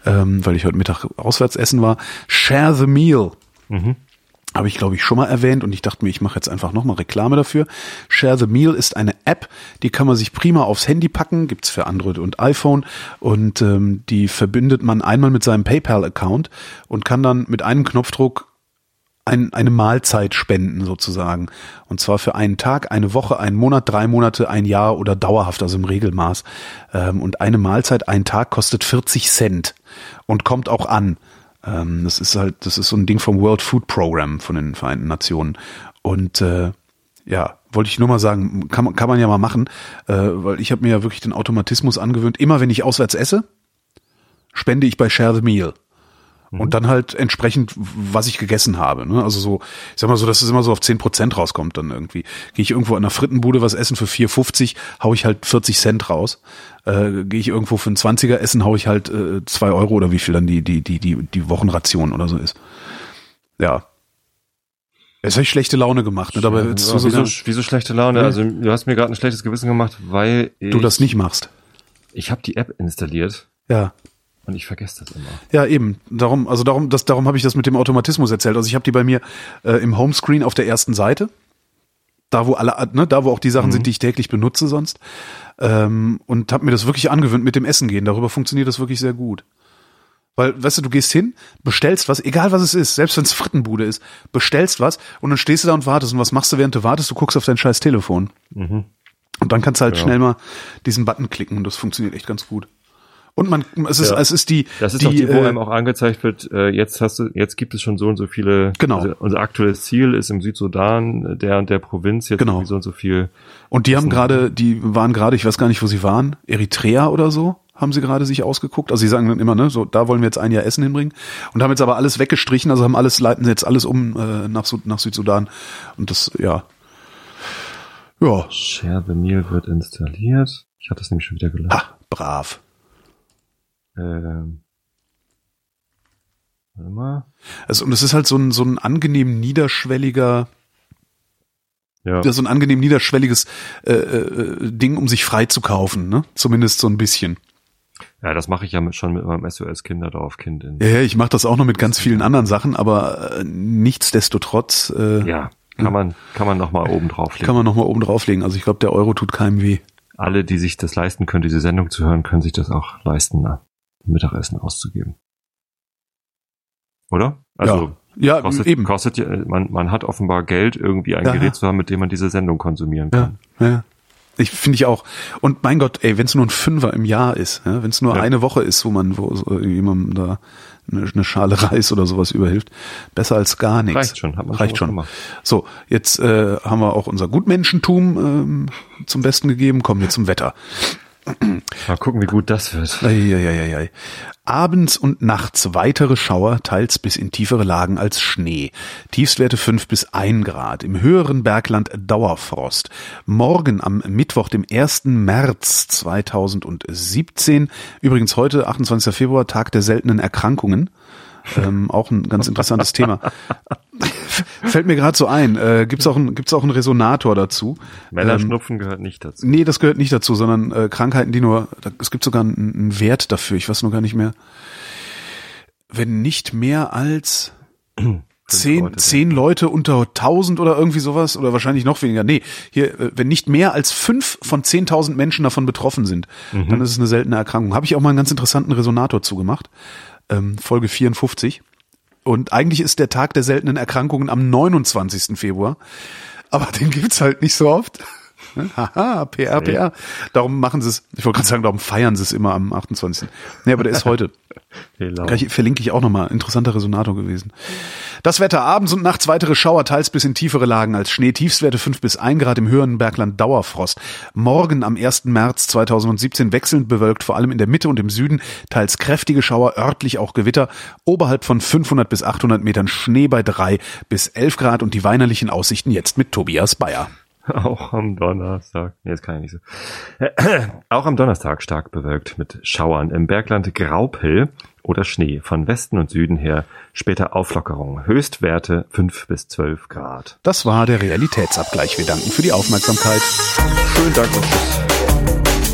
S3: ähm, weil ich heute Mittag auswärts essen war. Share the meal. Habe ich, glaube ich, schon mal erwähnt und ich dachte mir, ich mache jetzt einfach nochmal Reklame dafür. Share the Meal ist eine App, die kann man sich prima aufs Handy packen, gibt's für Android und iPhone und ähm, die verbindet man einmal mit seinem PayPal-Account und kann dann mit einem Knopfdruck ein, eine Mahlzeit spenden sozusagen. Und zwar für einen Tag, eine Woche, einen Monat, drei Monate, ein Jahr oder dauerhaft, also im Regelmaß. Ähm, und eine Mahlzeit, ein Tag kostet 40 Cent und kommt auch an. Ähm, das ist halt, das ist so ein Ding vom World Food Program von den Vereinten Nationen. Und äh, ja, wollte ich nur mal sagen, kann, man- kann man ja mal machen, äh, weil ich habe mir ja wirklich den Automatismus angewöhnt. Immer wenn ich auswärts esse, spende ich bei Share the Meal. Und dann halt entsprechend, was ich gegessen habe. Ne? Also so, ich sag mal so, dass es immer so auf 10% rauskommt dann irgendwie. Gehe ich irgendwo an einer Frittenbude was essen für 4,50, hau ich halt 40 Cent raus. Äh, Gehe ich irgendwo für einen 20er essen, hau ich halt äh, 2 Euro oder wie viel dann die, die, die, die, die Wochenration oder so ist. Ja. Es hat schlechte Laune gemacht, ne? Dabei
S1: Ja,
S3: so,
S1: wieso,
S3: so,
S1: wieso schlechte Laune?
S3: Hm?
S1: Also du hast mir gerade ein schlechtes Gewissen gemacht, weil ich,
S3: du das nicht machst.
S1: Ich habe die App installiert
S3: Ja.
S1: Und ich vergesse das immer.
S3: Ja, eben. Darum, also darum, das, darum habe ich das mit dem Automatismus erzählt. Also ich habe die bei mir äh, im Homescreen auf der ersten Seite. Da, wo alle, ne, da, wo auch die Sachen sind, die ich täglich benutze sonst. Ähm, und habe mir das wirklich angewöhnt mit dem Essen gehen. Darüber funktioniert das wirklich sehr gut. Weil, weißt du, du gehst hin, bestellst was, egal was es ist, selbst wenn es Frittenbude ist, bestellst was und dann stehst du da und wartest. Und was machst du, während du wartest? Du guckst auf dein scheiß Telefon.
S1: Mhm.
S3: Und dann kannst du halt
S1: Ja.
S3: schnell mal diesen Button klicken und das funktioniert echt ganz gut. Und man, es ist,
S1: Ja.
S3: es ist die,
S1: Das ist
S3: die,
S1: doch die, wo
S3: äh,
S1: einem auch angezeigt wird, äh, jetzt hast du, jetzt gibt es schon so und so viele.
S3: Genau.
S1: Also unser aktuelles Ziel ist im Südsudan, der und der Provinz, jetzt
S3: Genau.
S1: so und so viel.
S3: Und die haben gerade, die waren gerade, ich weiß gar nicht, wo sie waren, Eritrea oder so, haben sie gerade sich ausgeguckt. Also sie sagen dann immer, ne, so, da wollen wir jetzt ein Jahr Essen hinbringen. Und haben jetzt aber alles weggestrichen, also haben alles, leiten jetzt alles um äh, nach, Sud- nach Südsudan. Und das, ja. Ja.
S1: Share the Meal wird installiert. Ich hatte das nämlich schon wieder gelöscht.
S3: Ah, brav.
S1: Ähm. Warte mal.
S3: Also, und es ist halt so ein, so ein angenehm niederschwelliger,
S1: Ja.
S3: so ein angenehm niederschwelliges äh, äh, Ding, um sich frei zu kaufen, ne? Zumindest so ein bisschen.
S1: ja, das mache ich ja mit, schon mit meinem SOS Kinderdorf-Kind in.
S3: Ja, ja, ich mache das auch noch mit ganz vielen anderen Sachen, aber äh, nichtsdestotrotz äh,
S1: Ja, kann man, kann man noch mal oben drauflegen.
S3: kann man noch mal oben drauflegen. Also ich glaube, der Euro tut keinem weh.
S1: Alle, die sich das leisten können, diese Sendung zu hören, können sich das auch leisten, na, Mittagessen auszugeben. Oder? Also,
S3: Ja,
S1: kostet,
S3: eben.
S1: kostet ja, man, man hat offenbar Geld, irgendwie ein
S3: Ja.
S1: Gerät zu haben, mit dem man diese Sendung konsumieren
S3: Ja,
S1: kann.
S3: ja. Ich finde ich auch. Und mein Gott, ey, wenn es nur ein Fünfer im Jahr ist, ja, wenn es nur
S1: Ja.
S3: eine Woche ist, wo man wo so jemandem da eine, eine Schale Reis oder sowas überhilft, besser als gar nichts.
S1: Reicht schon, hat man
S3: Reicht
S1: schon
S3: schon.
S1: gemacht.
S3: So, jetzt äh, haben wir auch unser Gutmenschentum ähm, zum Besten gegeben. Kommen wir zum Wetter.
S1: Mal gucken, wie gut das wird.
S3: Eieieiei. Abends und nachts weitere Schauer, teils bis in tiefere Lagen als Schnee. Tiefstwerte 5 bis 1 Grad. Im höheren Bergland Dauerfrost. Morgen am Mittwoch, dem 1. März 2017. Übrigens heute, 28. Februar, Tag der seltenen Erkrankungen. Ähm, auch ein ganz interessantes Thema. Fällt mir gerade so ein. Äh, gibt's auch ein, gibt's auch einen Resonator dazu? Ähm,
S1: Männerschnupfen gehört nicht dazu.
S3: Nee, das gehört nicht dazu, sondern äh, Krankheiten, die nur, da- es gibt sogar einen, einen Wert dafür, ich weiß nur gar nicht mehr. Wenn nicht mehr als zehn,
S1: Leute
S3: zehn Leute unter 1000 oder irgendwie sowas, oder wahrscheinlich noch weniger. Nee, hier, äh, wenn nicht mehr als fünf von 10.000 Menschen davon betroffen sind, dann ist es eine seltene Erkrankung. Habe ich auch mal einen ganz interessanten Resonator zugemacht. Ähm, Folge 54. Und eigentlich ist der Tag der seltenen Erkrankungen am 29. Februar. Aber den gibt's halt nicht so oft. Haha, PR. PR. Darum machen sie es, ich wollte gerade sagen, darum feiern sie es immer am 28. Nee, aber der ist heute.
S1: Genau.
S3: Gleich verlinke ich auch nochmal. Interessanter Resonator gewesen. Das Wetter abends und nachts weitere Schauer, teils bis in tiefere Lagen als Schnee. Tiefstwerte 5 bis 1 Grad im höheren Bergland Dauerfrost. Morgen am 1. März 2017 wechselnd bewölkt, vor allem in der Mitte und im Süden. Teils kräftige Schauer, örtlich auch Gewitter. Oberhalb von 500 bis 800 Metern Schnee bei 3 bis 11 Grad und die weinerlichen Aussichten jetzt mit Tobias Bayer.
S1: Auch am Donnerstag. Nee, das kann ich nicht so. Auch am Donnerstag stark bewölkt mit Schauern. Im Bergland Graupel oder Schnee. Von Westen und Süden her später Auflockerung. Höchstwerte 5 bis 12 Grad.
S3: Das war der Realitätsabgleich. Wir danken für die Aufmerksamkeit.
S1: Schönen Dank und tschüss.